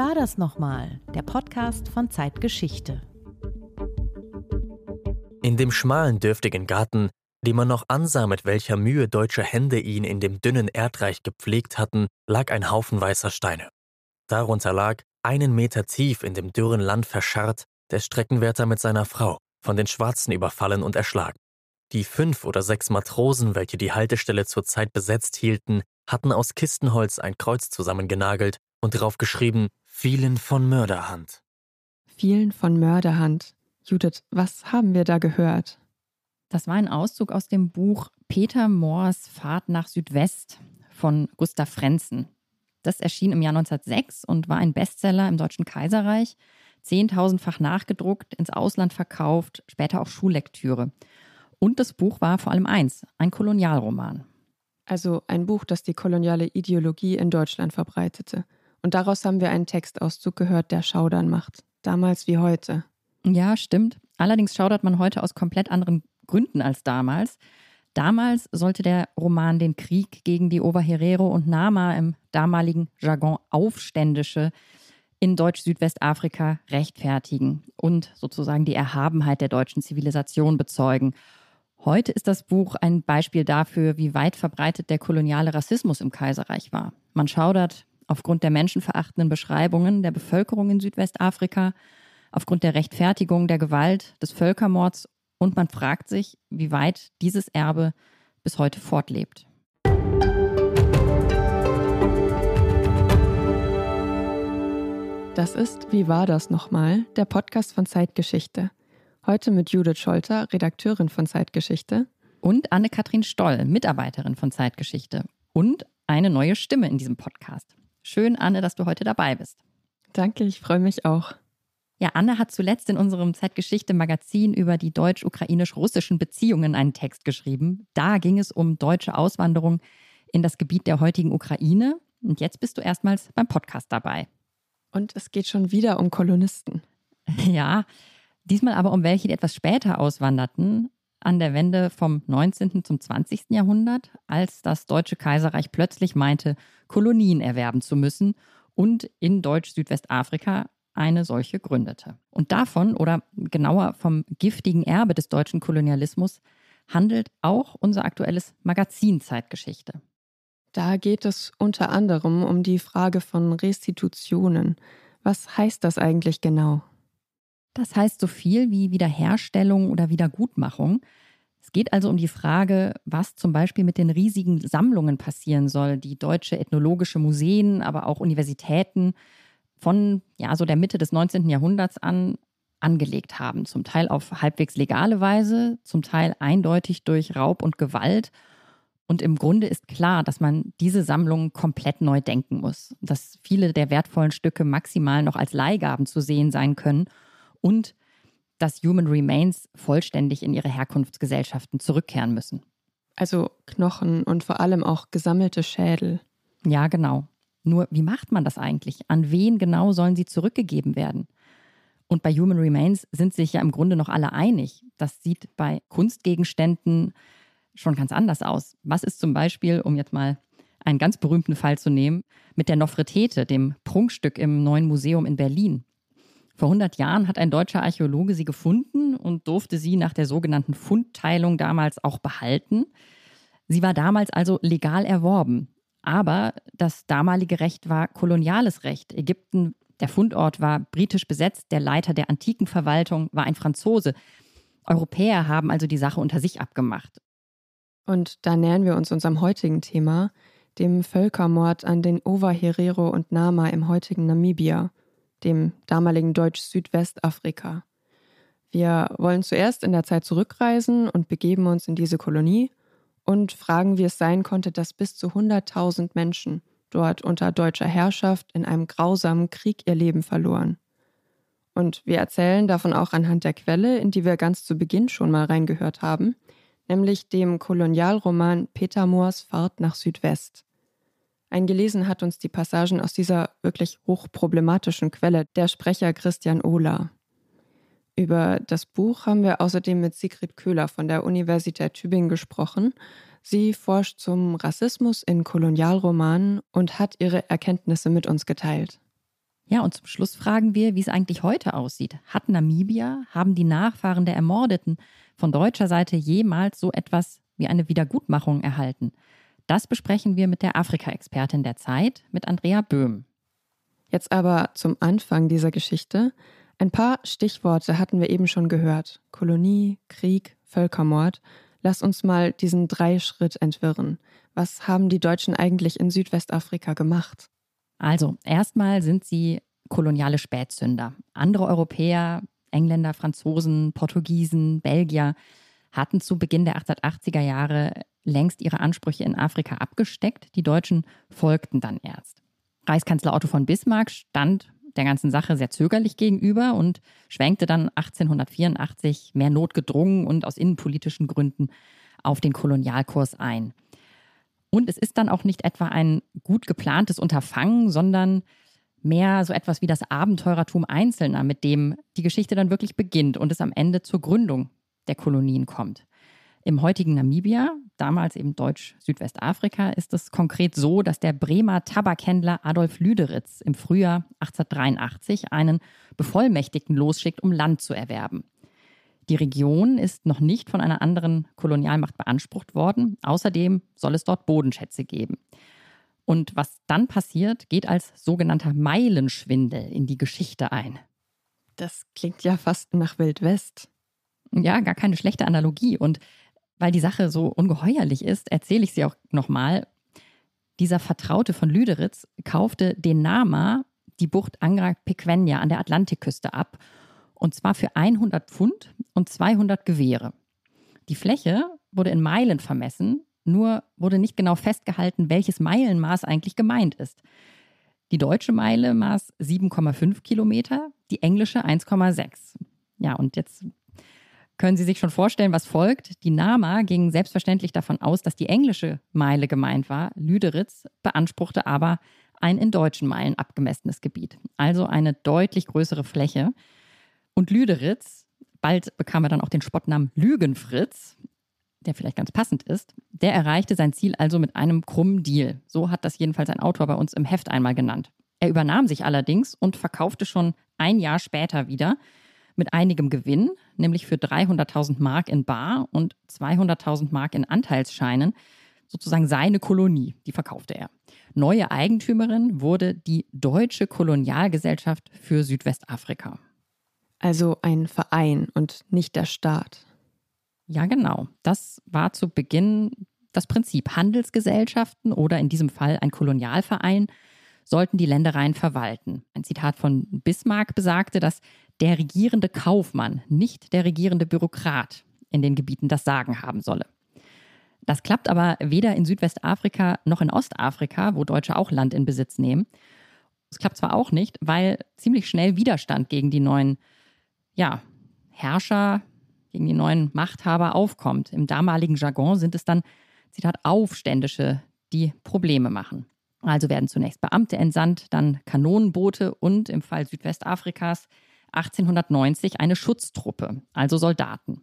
war das nochmal? Der Podcast von Zeitgeschichte. In dem schmalen, dürftigen Garten, den man noch ansah, mit welcher Mühe deutsche Hände ihn in dem dünnen Erdreich gepflegt hatten, lag ein Haufen weißer Steine. Darunter lag, einen Meter tief in dem dürren Land verscharrt, der Streckenwärter mit seiner Frau, von den Schwarzen überfallen und erschlagen. Die fünf oder sechs Matrosen, welche die Haltestelle zurzeit besetzt hielten, hatten aus Kistenholz ein Kreuz zusammengenagelt und drauf geschrieben, vielen von Mörderhand. Vielen von Mörderhand. Judith, was haben wir da gehört? Das war ein Auszug aus dem Buch Peter Moors Fahrt nach Südwest von Gustav Frenzen. Das erschien im Jahr 1906 und war ein Bestseller im Deutschen Kaiserreich, zehntausendfach nachgedruckt, ins Ausland verkauft, später auch Schullektüre. Und das Buch war vor allem eins, ein Kolonialroman. Also ein Buch, das die koloniale Ideologie in Deutschland verbreitete. Und daraus haben wir einen Textauszug gehört, der Schaudern macht. Damals wie heute. Ja, stimmt. Allerdings schaudert man heute aus komplett anderen Gründen als damals. Damals sollte der Roman den Krieg gegen die Oberherero und Nama im damaligen Jargon Aufständische in Deutsch-Südwestafrika rechtfertigen und sozusagen die Erhabenheit der deutschen Zivilisation bezeugen. Heute ist das Buch ein Beispiel dafür, wie weit verbreitet der koloniale Rassismus im Kaiserreich war. Man schaudert aufgrund der menschenverachtenden Beschreibungen der Bevölkerung in Südwestafrika, aufgrund der Rechtfertigung der Gewalt, des Völkermords und man fragt sich, wie weit dieses Erbe bis heute fortlebt. Das ist Wie war das nochmal? Der Podcast von Zeitgeschichte. Heute mit Judith Scholter, Redakteurin von Zeitgeschichte. Und Anne-Kathrin Stoll, Mitarbeiterin von Zeitgeschichte. Und eine neue Stimme in diesem Podcast. Schön, Anne, dass du heute dabei bist. Danke, ich freue mich auch. Ja, Anne hat zuletzt in unserem Zeitgeschichte-Magazin über die deutsch-ukrainisch-russischen Beziehungen einen Text geschrieben. Da ging es um deutsche Auswanderung in das Gebiet der heutigen Ukraine. Und jetzt bist du erstmals beim Podcast dabei. Und es geht schon wieder um Kolonisten. Ja, Diesmal aber um welche, die etwas später auswanderten, an der Wende vom 19. zum 20. Jahrhundert, als das Deutsche Kaiserreich plötzlich meinte, Kolonien erwerben zu müssen und in Deutsch-Südwestafrika eine solche gründete. Und davon, oder genauer vom giftigen Erbe des deutschen Kolonialismus, handelt auch unser aktuelles Magazin Zeitgeschichte. Da geht es unter anderem um die Frage von Restitutionen. Was heißt das eigentlich genau? Das heißt so viel wie Wiederherstellung oder Wiedergutmachung. Es geht also um die Frage, was zum Beispiel mit den riesigen Sammlungen passieren soll, die deutsche ethnologische Museen, aber auch Universitäten von ja, so der Mitte des 19. Jahrhunderts an angelegt haben. Zum Teil auf halbwegs legale Weise, zum Teil eindeutig durch Raub und Gewalt. Und im Grunde ist klar, dass man diese Sammlungen komplett neu denken muss. Dass viele der wertvollen Stücke maximal noch als Leihgaben zu sehen sein können und dass Human Remains vollständig in ihre Herkunftsgesellschaften zurückkehren müssen. Also Knochen und vor allem auch gesammelte Schädel. Ja, genau. Nur wie macht man das eigentlich? An wen genau sollen sie zurückgegeben werden? Und bei Human Remains sind sich ja im Grunde noch alle einig. Das sieht bei Kunstgegenständen schon ganz anders aus. Was ist zum Beispiel, um jetzt mal einen ganz berühmten Fall zu nehmen, mit der Nofretete, dem Prunkstück im neuen Museum in Berlin? Vor 100 Jahren hat ein deutscher Archäologe sie gefunden und durfte sie nach der sogenannten Fundteilung damals auch behalten. Sie war damals also legal erworben. Aber das damalige Recht war koloniales Recht. Ägypten, der Fundort war britisch besetzt, der Leiter der antiken Verwaltung war ein Franzose. Europäer haben also die Sache unter sich abgemacht. Und da nähern wir uns unserem heutigen Thema, dem Völkermord an den Ovaherero und Nama im heutigen Namibia dem damaligen Deutsch-Südwestafrika. Wir wollen zuerst in der Zeit zurückreisen und begeben uns in diese Kolonie und fragen, wie es sein konnte, dass bis zu 100.000 Menschen dort unter deutscher Herrschaft in einem grausamen Krieg ihr Leben verloren. Und wir erzählen davon auch anhand der Quelle, in die wir ganz zu Beginn schon mal reingehört haben, nämlich dem Kolonialroman Peter Moors Fahrt nach Südwest. Eingelesen hat uns die Passagen aus dieser wirklich hochproblematischen Quelle der Sprecher Christian Ohler. Über das Buch haben wir außerdem mit Sigrid Köhler von der Universität Tübingen gesprochen. Sie forscht zum Rassismus in Kolonialromanen und hat ihre Erkenntnisse mit uns geteilt. Ja, und zum Schluss fragen wir, wie es eigentlich heute aussieht. Hat Namibia, haben die Nachfahren der Ermordeten von deutscher Seite jemals so etwas wie eine Wiedergutmachung erhalten? Das besprechen wir mit der Afrika-Expertin der Zeit, mit Andrea Böhm. Jetzt aber zum Anfang dieser Geschichte. Ein paar Stichworte hatten wir eben schon gehört. Kolonie, Krieg, Völkermord. Lass uns mal diesen Dreischritt entwirren. Was haben die Deutschen eigentlich in Südwestafrika gemacht? Also, erstmal sind sie koloniale Spätzünder. Andere Europäer, Engländer, Franzosen, Portugiesen, Belgier hatten zu Beginn der 1880er Jahre längst ihre Ansprüche in Afrika abgesteckt. Die Deutschen folgten dann erst. Reichskanzler Otto von Bismarck stand der ganzen Sache sehr zögerlich gegenüber und schwenkte dann 1884 mehr notgedrungen und aus innenpolitischen Gründen auf den Kolonialkurs ein. Und es ist dann auch nicht etwa ein gut geplantes Unterfangen, sondern mehr so etwas wie das Abenteurertum Einzelner, mit dem die Geschichte dann wirklich beginnt und es am Ende zur Gründung der Kolonien kommt. Im heutigen Namibia, damals eben Deutsch-Südwestafrika, ist es konkret so, dass der Bremer Tabakhändler Adolf Lüderitz im Frühjahr 1883 einen Bevollmächtigten losschickt, um Land zu erwerben. Die Region ist noch nicht von einer anderen Kolonialmacht beansprucht worden. Außerdem soll es dort Bodenschätze geben. Und was dann passiert, geht als sogenannter Meilenschwindel in die Geschichte ein. Das klingt ja fast nach Wildwest. Ja, gar keine schlechte Analogie. Und weil die Sache so ungeheuerlich ist, erzähle ich sie auch nochmal. Dieser Vertraute von Lüderitz kaufte den Nama, die Bucht Angra Pequeña an der Atlantikküste ab, und zwar für 100 Pfund und 200 Gewehre. Die Fläche wurde in Meilen vermessen, nur wurde nicht genau festgehalten, welches Meilenmaß eigentlich gemeint ist. Die deutsche Meile maß 7,5 Kilometer, die englische 1,6. Ja, und jetzt können Sie sich schon vorstellen, was folgt? Die Nama ging selbstverständlich davon aus, dass die englische Meile gemeint war. Lüderitz beanspruchte aber ein in deutschen Meilen abgemessenes Gebiet, also eine deutlich größere Fläche. Und Lüderitz, bald bekam er dann auch den Spottnamen Lügenfritz, der vielleicht ganz passend ist, der erreichte sein Ziel also mit einem krummen Deal. So hat das jedenfalls ein Autor bei uns im Heft einmal genannt. Er übernahm sich allerdings und verkaufte schon ein Jahr später wieder mit einigem Gewinn, nämlich für 300.000 Mark in Bar und 200.000 Mark in Anteilsscheinen, sozusagen seine Kolonie, die verkaufte er. Neue Eigentümerin wurde die Deutsche Kolonialgesellschaft für Südwestafrika. Also ein Verein und nicht der Staat. Ja, genau. Das war zu Beginn das Prinzip. Handelsgesellschaften oder in diesem Fall ein Kolonialverein sollten die Ländereien verwalten. Ein Zitat von Bismarck besagte, dass der regierende Kaufmann, nicht der regierende Bürokrat in den Gebieten das Sagen haben solle. Das klappt aber weder in Südwestafrika noch in Ostafrika, wo Deutsche auch Land in Besitz nehmen. Es klappt zwar auch nicht, weil ziemlich schnell Widerstand gegen die neuen ja, Herrscher, gegen die neuen Machthaber aufkommt. Im damaligen Jargon sind es dann, Zitat, Aufständische, die Probleme machen. Also werden zunächst Beamte entsandt, dann Kanonenboote und im Fall Südwestafrikas 1890 eine Schutztruppe, also Soldaten.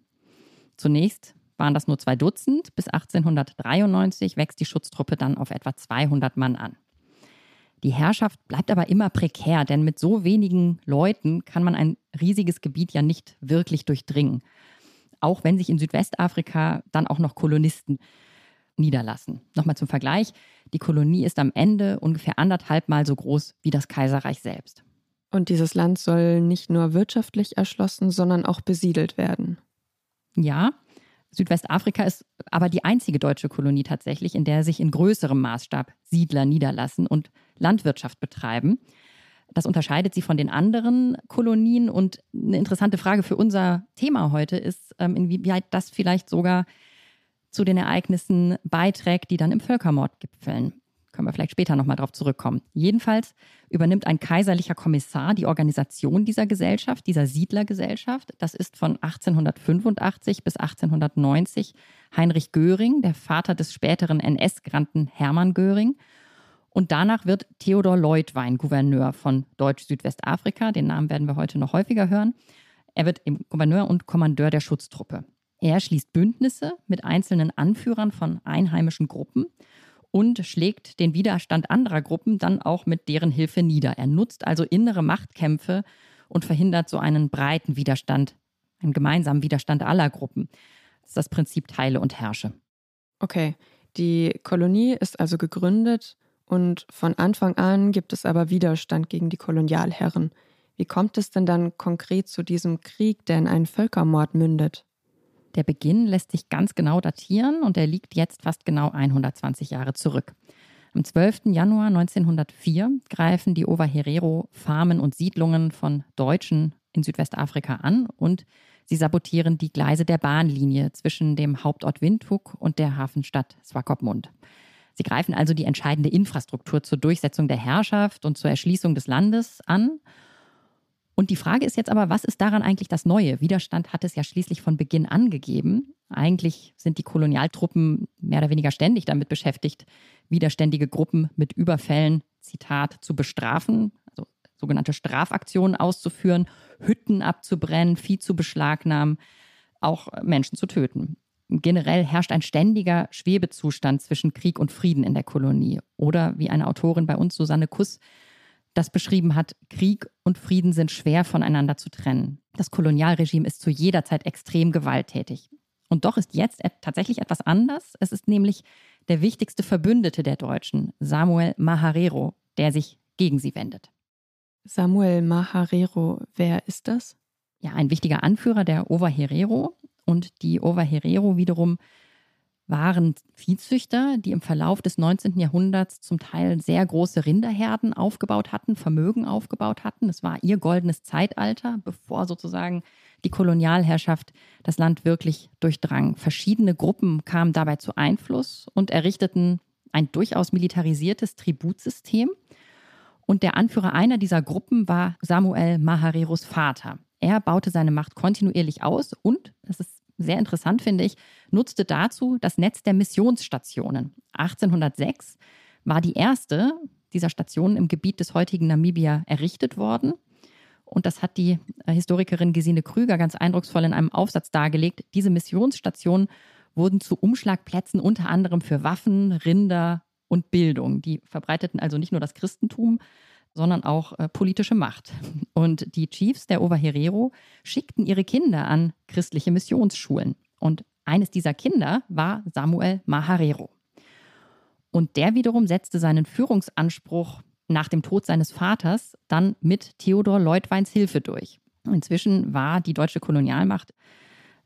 Zunächst waren das nur zwei Dutzend, bis 1893 wächst die Schutztruppe dann auf etwa 200 Mann an. Die Herrschaft bleibt aber immer prekär, denn mit so wenigen Leuten kann man ein riesiges Gebiet ja nicht wirklich durchdringen. Auch wenn sich in Südwestafrika dann auch noch Kolonisten niederlassen. Nochmal zum Vergleich, die Kolonie ist am Ende ungefähr anderthalb Mal so groß wie das Kaiserreich selbst. Und dieses Land soll nicht nur wirtschaftlich erschlossen, sondern auch besiedelt werden. Ja, Südwestafrika ist aber die einzige deutsche Kolonie tatsächlich, in der sich in größerem Maßstab Siedler niederlassen und Landwirtschaft betreiben. Das unterscheidet sie von den anderen Kolonien. Und eine interessante Frage für unser Thema heute ist, ähm, inwieweit das vielleicht sogar zu den Ereignissen beiträgt, die dann im Völkermord gipfeln. Können wir vielleicht später nochmal drauf zurückkommen. Jedenfalls übernimmt ein kaiserlicher Kommissar die Organisation dieser Gesellschaft, dieser Siedlergesellschaft. Das ist von 1885 bis 1890 Heinrich Göring, der Vater des späteren NS-Granten Hermann Göring. Und danach wird Theodor Leutwein Gouverneur von Deutsch-Südwestafrika. Den Namen werden wir heute noch häufiger hören. Er wird Gouverneur und Kommandeur der Schutztruppe. Er schließt Bündnisse mit einzelnen Anführern von einheimischen Gruppen und schlägt den Widerstand anderer Gruppen dann auch mit deren Hilfe nieder. Er nutzt also innere Machtkämpfe und verhindert so einen breiten Widerstand, einen gemeinsamen Widerstand aller Gruppen. Das ist das Prinzip Teile und Herrsche. Okay, die Kolonie ist also gegründet und von Anfang an gibt es aber Widerstand gegen die Kolonialherren. Wie kommt es denn dann konkret zu diesem Krieg, der in einen Völkermord mündet? Der Beginn lässt sich ganz genau datieren und er liegt jetzt fast genau 120 Jahre zurück. Am 12. Januar 1904 greifen die Ovaherero Farmen und Siedlungen von Deutschen in Südwestafrika an und sie sabotieren die Gleise der Bahnlinie zwischen dem Hauptort Windhoek und der Hafenstadt Swakopmund. Sie greifen also die entscheidende Infrastruktur zur Durchsetzung der Herrschaft und zur Erschließung des Landes an und die Frage ist jetzt aber, was ist daran eigentlich das Neue? Widerstand hat es ja schließlich von Beginn an gegeben. Eigentlich sind die Kolonialtruppen mehr oder weniger ständig damit beschäftigt, widerständige Gruppen mit Überfällen, Zitat, zu bestrafen, also sogenannte Strafaktionen auszuführen, Hütten abzubrennen, Vieh zu beschlagnahmen, auch Menschen zu töten. Generell herrscht ein ständiger Schwebezustand zwischen Krieg und Frieden in der Kolonie. Oder wie eine Autorin bei uns, Susanne Kuss, das beschrieben hat, Krieg und Frieden sind schwer voneinander zu trennen. Das Kolonialregime ist zu jeder Zeit extrem gewalttätig. Und doch ist jetzt tatsächlich etwas anders. Es ist nämlich der wichtigste Verbündete der Deutschen, Samuel Maharero, der sich gegen sie wendet. Samuel Maharero, wer ist das? Ja, ein wichtiger Anführer der Ovaherero. Und die Ovaherero wiederum waren Viehzüchter, die im Verlauf des 19. Jahrhunderts zum Teil sehr große Rinderherden aufgebaut hatten, Vermögen aufgebaut hatten. Es war ihr goldenes Zeitalter, bevor sozusagen die Kolonialherrschaft das Land wirklich durchdrang. Verschiedene Gruppen kamen dabei zu Einfluss und errichteten ein durchaus militarisiertes Tributsystem. Und der Anführer einer dieser Gruppen war Samuel Mahareros Vater. Er baute seine Macht kontinuierlich aus und, das ist sehr interessant finde ich, nutzte dazu das Netz der Missionsstationen. 1806 war die erste dieser Stationen im Gebiet des heutigen Namibia errichtet worden. Und das hat die äh, Historikerin Gesine Krüger ganz eindrucksvoll in einem Aufsatz dargelegt. Diese Missionsstationen wurden zu Umschlagplätzen unter anderem für Waffen, Rinder und Bildung. Die verbreiteten also nicht nur das Christentum, sondern auch äh, politische Macht. Und die Chiefs der Ovaherero schickten ihre Kinder an christliche Missionsschulen. Und eines dieser Kinder war Samuel Maharero. Und der wiederum setzte seinen Führungsanspruch nach dem Tod seines Vaters dann mit Theodor Leutweins Hilfe durch. Inzwischen war die deutsche Kolonialmacht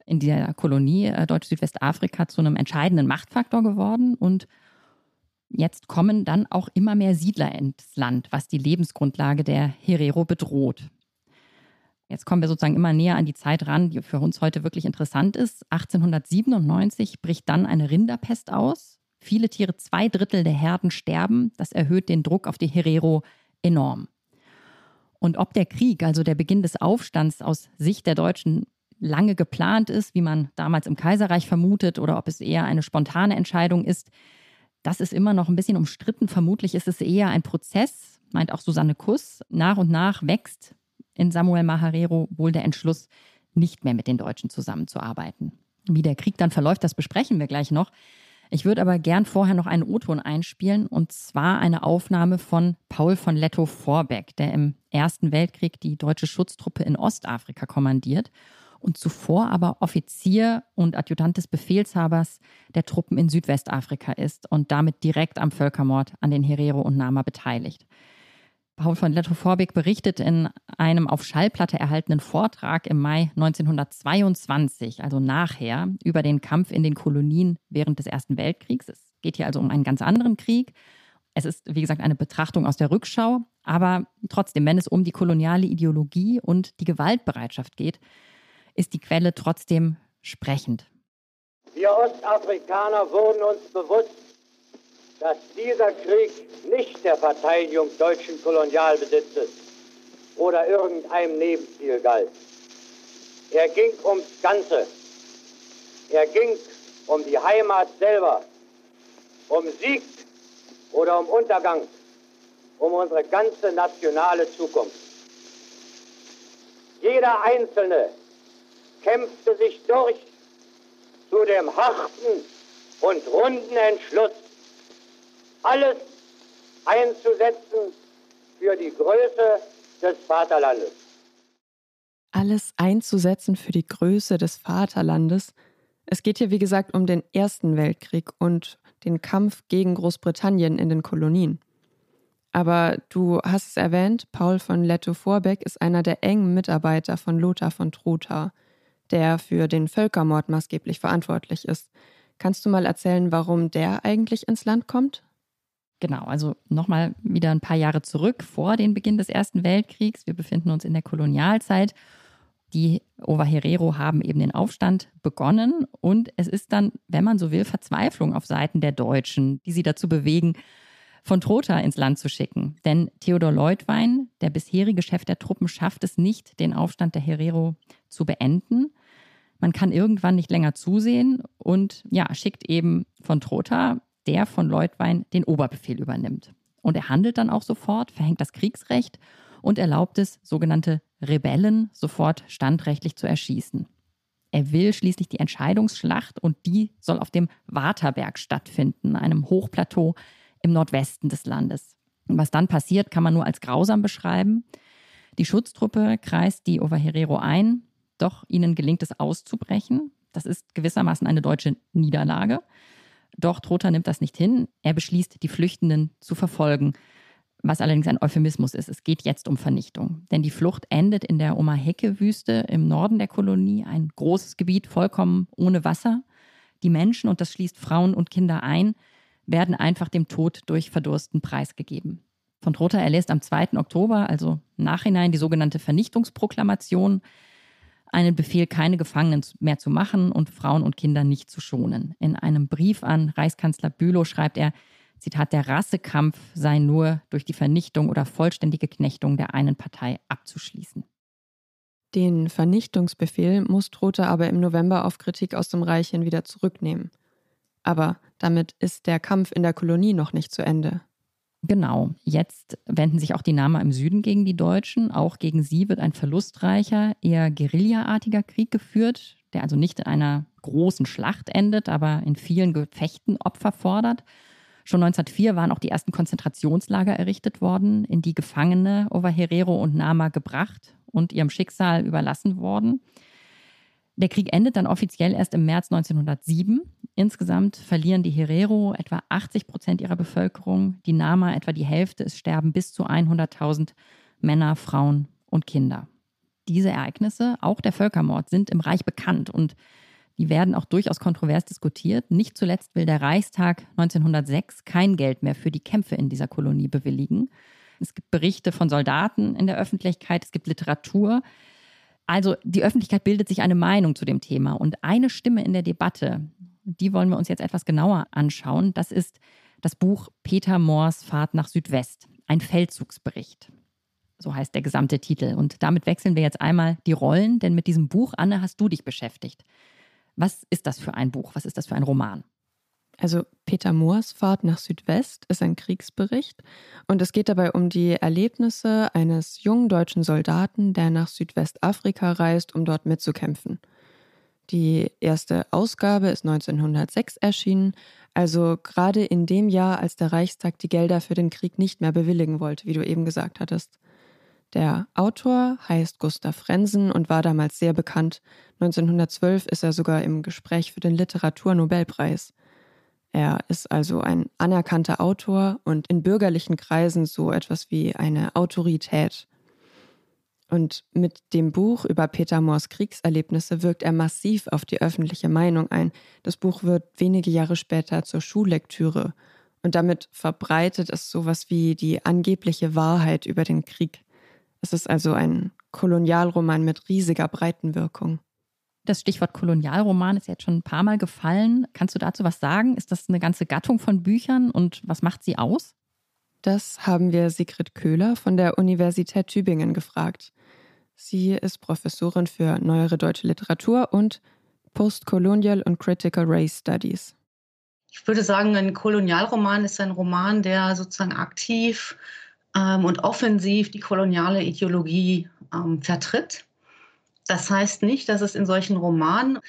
in der Kolonie äh, Deutsch-Südwestafrika zu einem entscheidenden Machtfaktor geworden und Jetzt kommen dann auch immer mehr Siedler ins Land, was die Lebensgrundlage der Herero bedroht. Jetzt kommen wir sozusagen immer näher an die Zeit ran, die für uns heute wirklich interessant ist. 1897 bricht dann eine Rinderpest aus. Viele Tiere, zwei Drittel der Herden sterben. Das erhöht den Druck auf die Herero enorm. Und ob der Krieg, also der Beginn des Aufstands aus Sicht der Deutschen lange geplant ist, wie man damals im Kaiserreich vermutet, oder ob es eher eine spontane Entscheidung ist, das ist immer noch ein bisschen umstritten. Vermutlich ist es eher ein Prozess, meint auch Susanne Kuss. Nach und nach wächst in Samuel Maharero wohl der Entschluss, nicht mehr mit den Deutschen zusammenzuarbeiten. Wie der Krieg dann verläuft, das besprechen wir gleich noch. Ich würde aber gern vorher noch einen O-Ton einspielen und zwar eine Aufnahme von Paul von Lettow-Vorbeck, der im Ersten Weltkrieg die deutsche Schutztruppe in Ostafrika kommandiert und zuvor aber Offizier und Adjutant des Befehlshabers der Truppen in Südwestafrika ist und damit direkt am Völkermord an den Herero und Nama beteiligt. Paul von Lettow-Vorbeck berichtet in einem auf Schallplatte erhaltenen Vortrag im Mai 1922, also nachher, über den Kampf in den Kolonien während des Ersten Weltkriegs. Es geht hier also um einen ganz anderen Krieg. Es ist, wie gesagt, eine Betrachtung aus der Rückschau, aber trotzdem, wenn es um die koloniale Ideologie und die Gewaltbereitschaft geht, ist die Quelle trotzdem sprechend. Wir Ostafrikaner wurden uns bewusst, dass dieser Krieg nicht der Verteidigung deutschen Kolonialbesitzes oder irgendeinem Nebenziel galt. Er ging ums Ganze. Er ging um die Heimat selber, um Sieg oder um Untergang, um unsere ganze nationale Zukunft. Jeder Einzelne kämpfte sich durch zu dem harten und runden Entschluss, alles einzusetzen für die Größe des Vaterlandes. Alles einzusetzen für die Größe des Vaterlandes. Es geht hier, wie gesagt, um den Ersten Weltkrieg und den Kampf gegen Großbritannien in den Kolonien. Aber du hast es erwähnt, Paul von Letto-Vorbeck ist einer der engen Mitarbeiter von Lothar von Trotha, der für den Völkermord maßgeblich verantwortlich ist. Kannst du mal erzählen, warum der eigentlich ins Land kommt? Genau, also nochmal wieder ein paar Jahre zurück vor den Beginn des Ersten Weltkriegs. Wir befinden uns in der Kolonialzeit. Die Ovaherero haben eben den Aufstand begonnen und es ist dann, wenn man so will, Verzweiflung auf Seiten der Deutschen, die sie dazu bewegen, von Trotha ins Land zu schicken. Denn Theodor Leutwein, der bisherige Chef der Truppen, schafft es nicht, den Aufstand der Herero zu beenden. Man kann irgendwann nicht länger zusehen und ja, schickt eben von Trotha, der von Leutwein den Oberbefehl übernimmt. Und er handelt dann auch sofort, verhängt das Kriegsrecht und erlaubt es, sogenannte Rebellen sofort standrechtlich zu erschießen. Er will schließlich die Entscheidungsschlacht und die soll auf dem Waterberg stattfinden, einem Hochplateau im Nordwesten des Landes. Was dann passiert, kann man nur als grausam beschreiben. Die Schutztruppe kreist die Ovaherero ein, doch ihnen gelingt es auszubrechen. Das ist gewissermaßen eine deutsche Niederlage. Doch Trotha nimmt das nicht hin. Er beschließt, die Flüchtenden zu verfolgen, was allerdings ein Euphemismus ist. Es geht jetzt um Vernichtung. Denn die Flucht endet in der Omaheke-Wüste im Norden der Kolonie, ein großes Gebiet vollkommen ohne Wasser. Die Menschen, und das schließt Frauen und Kinder ein, werden einfach dem Tod durch Verdursten preisgegeben. Von Trotha erlässt am 2. Oktober, also Nachhinein, die sogenannte Vernichtungsproklamation, einen Befehl, keine Gefangenen mehr zu machen und Frauen und Kinder nicht zu schonen. In einem Brief an Reichskanzler Bülow schreibt er, Zitat, der Rassekampf sei nur durch die Vernichtung oder vollständige Knechtung der einen Partei abzuschließen. Den Vernichtungsbefehl muss Trotha aber im November auf Kritik aus dem Reich hin wieder zurücknehmen. Aber damit ist der Kampf in der Kolonie noch nicht zu Ende. Genau. Jetzt wenden sich auch die Nama im Süden gegen die Deutschen. Auch gegen sie wird ein verlustreicher, eher guerillaartiger Krieg geführt, der also nicht in einer großen Schlacht endet, aber in vielen Gefechten Opfer fordert. Schon 1904 waren auch die ersten Konzentrationslager errichtet worden, in die Gefangene Overherero und Nama gebracht und ihrem Schicksal überlassen worden. Der Krieg endet dann offiziell erst im März 1907. Insgesamt verlieren die Herero etwa 80 Prozent ihrer Bevölkerung, die Nama etwa die Hälfte. Es sterben bis zu 100.000 Männer, Frauen und Kinder. Diese Ereignisse, auch der Völkermord, sind im Reich bekannt und die werden auch durchaus kontrovers diskutiert. Nicht zuletzt will der Reichstag 1906 kein Geld mehr für die Kämpfe in dieser Kolonie bewilligen. Es gibt Berichte von Soldaten in der Öffentlichkeit, es gibt Literatur. Also die Öffentlichkeit bildet sich eine Meinung zu dem Thema. Und eine Stimme in der Debatte, die wollen wir uns jetzt etwas genauer anschauen. Das ist das Buch Peter Moors Fahrt nach Südwest, ein Feldzugsbericht. So heißt der gesamte Titel. Und damit wechseln wir jetzt einmal die Rollen, denn mit diesem Buch, Anne, hast du dich beschäftigt. Was ist das für ein Buch? Was ist das für ein Roman? Also Peter Moors Fahrt nach Südwest ist ein Kriegsbericht und es geht dabei um die Erlebnisse eines jungen deutschen Soldaten, der nach Südwestafrika reist, um dort mitzukämpfen. Die erste Ausgabe ist 1906 erschienen, also gerade in dem Jahr, als der Reichstag die Gelder für den Krieg nicht mehr bewilligen wollte, wie du eben gesagt hattest. Der Autor heißt Gustav Frensen und war damals sehr bekannt. 1912 ist er sogar im Gespräch für den Literaturnobelpreis. Er ist also ein anerkannter Autor und in bürgerlichen Kreisen so etwas wie eine Autorität. Und mit dem Buch über Peter Moors Kriegserlebnisse wirkt er massiv auf die öffentliche Meinung ein. Das Buch wird wenige Jahre später zur Schullektüre und damit verbreitet es sowas wie die angebliche Wahrheit über den Krieg. Es ist also ein Kolonialroman mit riesiger Breitenwirkung. Das Stichwort Kolonialroman ist jetzt schon ein paar Mal gefallen. Kannst du dazu was sagen? Ist das eine ganze Gattung von Büchern und was macht sie aus? Das haben wir Sigrid Köhler von der Universität Tübingen gefragt. Sie ist Professorin für neuere deutsche Literatur und Postcolonial und Critical Race Studies. Ich würde sagen, ein Kolonialroman ist ein Roman, der sozusagen aktiv ähm, und offensiv die koloniale Ideologie ähm, vertritt das heißt nicht, dass es in solchen Romanen,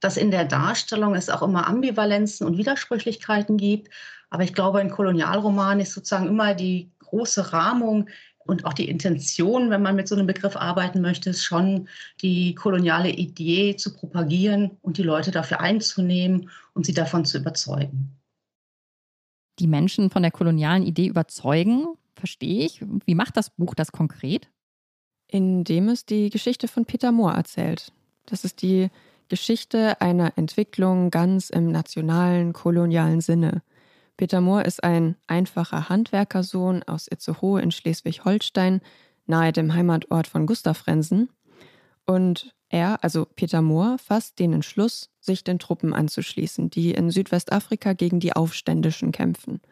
dass in der Darstellung es auch immer Ambivalenzen und Widersprüchlichkeiten gibt. Aber ich glaube, ein Kolonialroman ist sozusagen immer die große Rahmung und auch die Intention, wenn man mit so einem Begriff arbeiten möchte, ist schon die koloniale Idee zu propagieren und die Leute dafür einzunehmen und sie davon zu überzeugen. Die Menschen von der kolonialen Idee überzeugen, verstehe ich. Wie macht das Buch das konkret? Indem es die Geschichte von Peter Moore erzählt. Das ist die Geschichte einer Entwicklung ganz im nationalen, kolonialen Sinne. Peter Mohr ist ein einfacher Handwerkersohn aus Itzehoe in Schleswig-Holstein, nahe dem Heimatort von Gustav Rensen. Und er, also Peter Mohr, fasst den Entschluss, sich den Truppen anzuschließen, die in Südwestafrika gegen die Aufständischen kämpfen.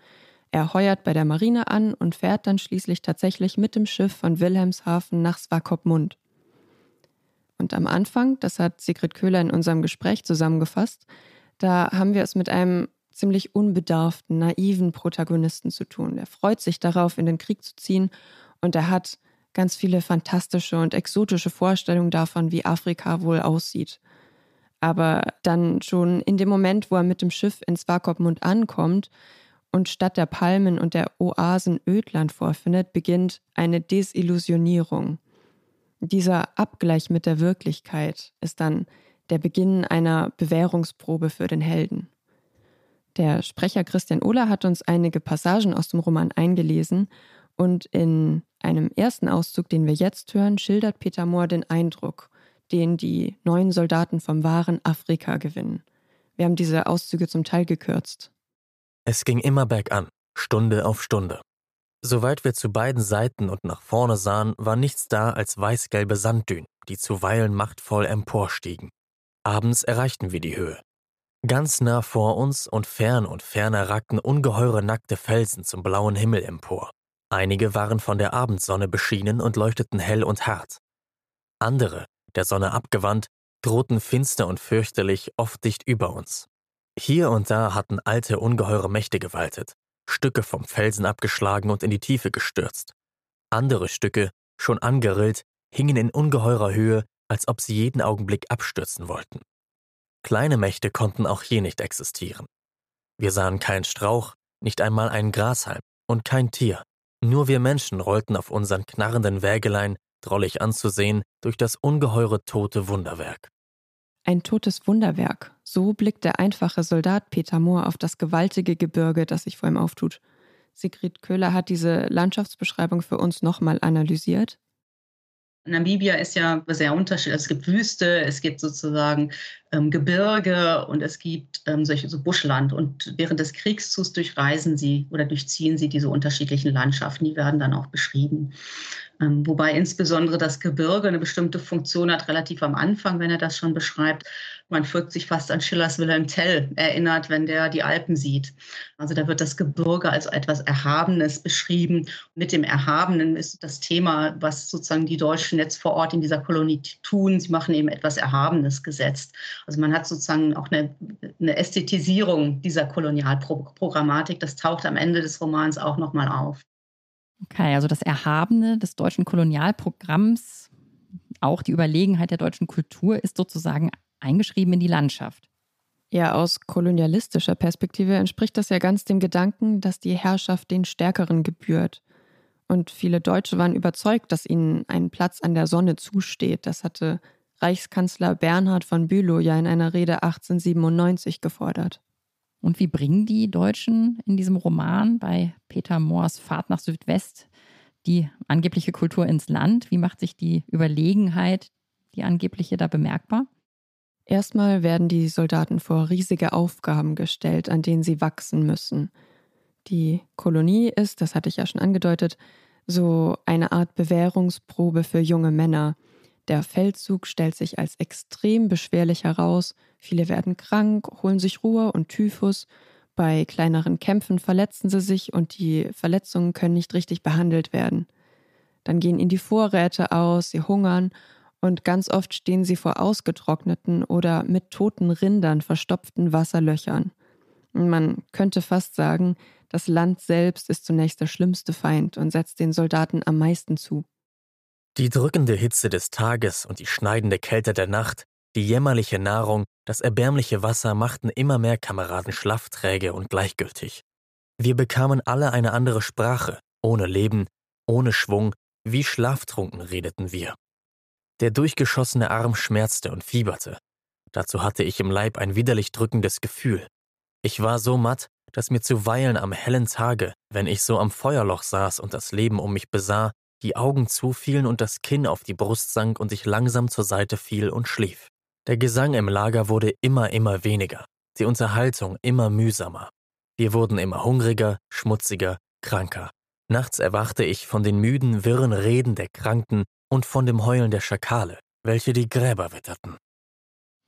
Er heuert bei der Marine an und fährt dann schließlich tatsächlich mit dem Schiff von Wilhelmshaven nach Swakopmund. Und am Anfang, das hat Sigrid Köhler in unserem Gespräch zusammengefasst, da haben wir es mit einem ziemlich unbedarften, naiven Protagonisten zu tun. Er freut sich darauf, in den Krieg zu ziehen und er hat ganz viele fantastische und exotische Vorstellungen davon, wie Afrika wohl aussieht. Aber dann schon in dem Moment, wo er mit dem Schiff in Swakopmund ankommt und statt der Palmen und der Oasen Ödland vorfindet, beginnt eine Desillusionierung. Dieser Abgleich mit der Wirklichkeit ist dann der Beginn einer Bewährungsprobe für den Helden. Der Sprecher Christian Ohler hat uns einige Passagen aus dem Roman eingelesen und in einem ersten Auszug, den wir jetzt hören, schildert Peter Mohr den Eindruck, den die neuen Soldaten vom wahren Afrika gewinnen. Wir haben diese Auszüge zum Teil gekürzt. Es ging immer bergan, Stunde auf Stunde. Soweit wir zu beiden Seiten und nach vorne sahen, war nichts da als weißgelbe Sanddünen, die zuweilen machtvoll emporstiegen. Abends erreichten wir die Höhe. Ganz nah vor uns und fern und ferner ragten ungeheure nackte Felsen zum blauen Himmel empor. Einige waren von der Abendsonne beschienen und leuchteten hell und hart. Andere, der Sonne abgewandt, drohten finster und fürchterlich oft dicht über uns. Hier und da hatten alte, ungeheure Mächte gewaltet, Stücke vom Felsen abgeschlagen und in die Tiefe gestürzt. Andere Stücke, schon angerillt, hingen in ungeheurer Höhe, als ob sie jeden Augenblick abstürzen wollten. Kleine Mächte konnten auch hier nicht existieren. Wir sahen keinen Strauch, nicht einmal einen Grashalm und kein Tier. Nur wir Menschen rollten auf unseren knarrenden Wägelein, drollig anzusehen, durch das ungeheure tote Wunderwerk. Ein totes Wunderwerk. So blickt der einfache Soldat Peter Mohr auf das gewaltige Gebirge, das sich vor ihm auftut. Sigrid Köhler hat diese Landschaftsbeschreibung für uns nochmal analysiert Namibia ist ja sehr unterschiedlich. Es gibt Wüste, es gibt sozusagen ähm, Gebirge und es gibt ähm, solche so Buschland. Und während des Kriegszugs durchreisen sie oder durchziehen sie diese unterschiedlichen Landschaften. Die werden dann auch beschrieben. Ähm, wobei insbesondere das Gebirge eine bestimmte Funktion hat, relativ am Anfang, wenn er das schon beschreibt. Man fühlt sich fast an Schillers Wilhelm Tell erinnert, wenn der die Alpen sieht. Also da wird das Gebirge als etwas Erhabenes beschrieben. Mit dem Erhabenen ist das Thema, was sozusagen die Deutschen jetzt vor Ort in dieser Kolonie tun. Sie machen eben etwas Erhabenes gesetzt. Also man hat sozusagen auch eine, eine Ästhetisierung dieser Kolonialprogrammatik. Das taucht am Ende des Romans auch nochmal auf. Okay, also das Erhabene des deutschen Kolonialprogramms, auch die Überlegenheit der deutschen Kultur ist sozusagen eingeschrieben in die Landschaft. Ja, aus kolonialistischer Perspektive entspricht das ja ganz dem Gedanken, dass die Herrschaft den Stärkeren gebührt. Und viele Deutsche waren überzeugt, dass ihnen ein Platz an der Sonne zusteht. Das hatte Reichskanzler Bernhard von Bülow ja in einer Rede 1897 gefordert. Und wie bringen die Deutschen in diesem Roman bei Peter Moors Fahrt nach Südwest die angebliche Kultur ins Land? Wie macht sich die Überlegenheit, die angebliche, da bemerkbar? Erstmal werden die Soldaten vor riesige Aufgaben gestellt, an denen sie wachsen müssen. Die Kolonie ist, das hatte ich ja schon angedeutet, so eine Art Bewährungsprobe für junge Männer. Der Feldzug stellt sich als extrem beschwerlich heraus. Viele werden krank, holen sich Ruhe und Typhus. Bei kleineren Kämpfen verletzen sie sich und die Verletzungen können nicht richtig behandelt werden. Dann gehen ihnen die Vorräte aus, sie hungern und ganz oft stehen sie vor ausgetrockneten oder mit toten Rindern verstopften Wasserlöchern. Man könnte fast sagen, das Land selbst ist zunächst der schlimmste Feind und setzt den Soldaten am meisten zu. Die drückende Hitze des Tages und die schneidende Kälte der Nacht, die jämmerliche Nahrung, das erbärmliche Wasser machten immer mehr Kameraden schlaff, träge und gleichgültig. Wir bekamen alle eine andere Sprache, ohne Leben, ohne Schwung, wie schlaftrunken redeten wir. Der durchgeschossene Arm schmerzte und fieberte. Dazu hatte ich im Leib ein widerlich drückendes Gefühl. Ich war so matt, dass mir zuweilen am hellen Tage, wenn ich so am Feuerloch saß und das Leben um mich besah, die Augen zufielen und das Kinn auf die Brust sank und ich langsam zur Seite fiel und schlief. Der Gesang im Lager wurde immer, immer weniger, die Unterhaltung immer mühsamer. Wir wurden immer hungriger, schmutziger, kranker. Nachts erwachte ich von den müden, wirren Reden der Kranken und von dem Heulen der Schakale, welche die Gräber witterten.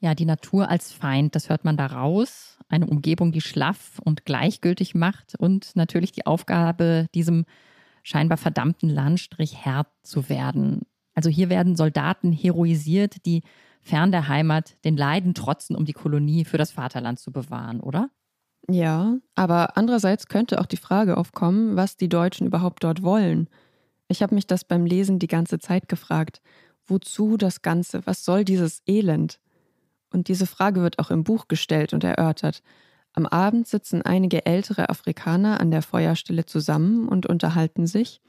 Ja, die Natur als Feind, das hört man da raus. Eine Umgebung, die schlaff und gleichgültig macht und natürlich die Aufgabe, diesem scheinbar verdammten Landstrich Herr zu werden. Also hier werden Soldaten heroisiert, die fern der Heimat den Leiden trotzen, um die Kolonie für das Vaterland zu bewahren, oder? Ja, aber andererseits könnte auch die Frage aufkommen, was die Deutschen überhaupt dort wollen. Ich habe mich das beim Lesen die ganze Zeit gefragt. Wozu das Ganze? Was soll dieses Elend? Und diese Frage wird auch im Buch gestellt und erörtert. Am Abend sitzen einige ältere Afrikaner an der Feuerstelle zusammen und unterhalten sich.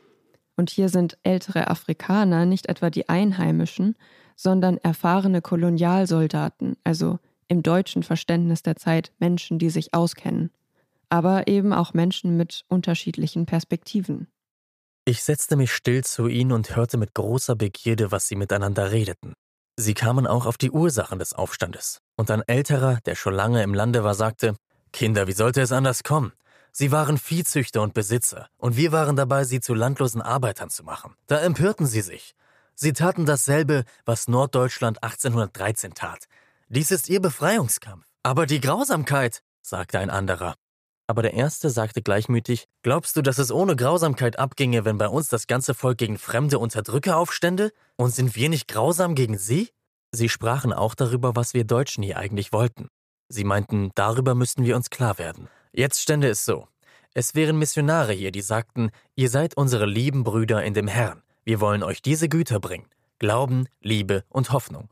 Und hier sind ältere Afrikaner nicht etwa die Einheimischen, sondern erfahrene Kolonialsoldaten, also im deutschen Verständnis der Zeit Menschen, die sich auskennen, aber eben auch Menschen mit unterschiedlichen Perspektiven. Ich setzte mich still zu ihnen und hörte mit großer Begierde, was sie miteinander redeten. Sie kamen auch auf die Ursachen des Aufstandes, und ein älterer, der schon lange im Lande war, sagte Kinder, wie sollte es anders kommen? Sie waren Viehzüchter und Besitzer, und wir waren dabei, sie zu landlosen Arbeitern zu machen. Da empörten sie sich. Sie taten dasselbe, was Norddeutschland 1813 tat. Dies ist ihr Befreiungskampf. Aber die Grausamkeit, sagte ein anderer. Aber der erste sagte gleichmütig, glaubst du, dass es ohne Grausamkeit abginge, wenn bei uns das ganze Volk gegen fremde Unterdrücker aufstände? Und sind wir nicht grausam gegen sie? Sie sprachen auch darüber, was wir Deutschen hier eigentlich wollten. Sie meinten, darüber müssten wir uns klar werden. Jetzt stände es so. Es wären Missionare hier, die sagten, ihr seid unsere lieben Brüder in dem Herrn. Wir wollen euch diese Güter bringen. Glauben, Liebe und Hoffnung.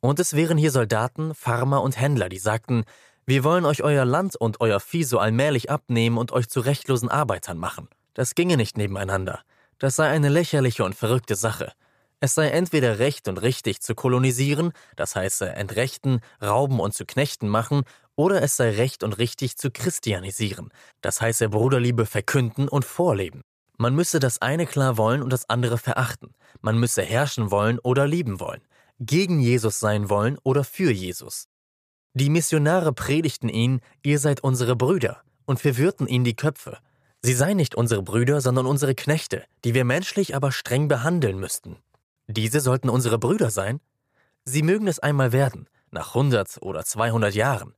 Und es wären hier Soldaten, Farmer und Händler, die sagten, wir wollen euch euer Land und euer Vieh so allmählich abnehmen und euch zu rechtlosen Arbeitern machen. Das ginge nicht nebeneinander. Das sei eine lächerliche und verrückte Sache. Es sei entweder recht und richtig zu kolonisieren, das heiße entrechten, rauben und zu Knechten machen, oder es sei recht und richtig zu christianisieren, das heiße Bruderliebe verkünden und vorleben. Man müsse das eine klar wollen und das andere verachten. Man müsse herrschen wollen oder lieben wollen. Gegen Jesus sein wollen oder für Jesus. Die Missionare predigten ihn, ihr seid unsere Brüder, und verwirrten ihnen die Köpfe. Sie seien nicht unsere Brüder, sondern unsere Knechte, die wir menschlich aber streng behandeln müssten. Diese sollten unsere Brüder sein? Sie mögen es einmal werden, nach 100 oder 200 Jahren.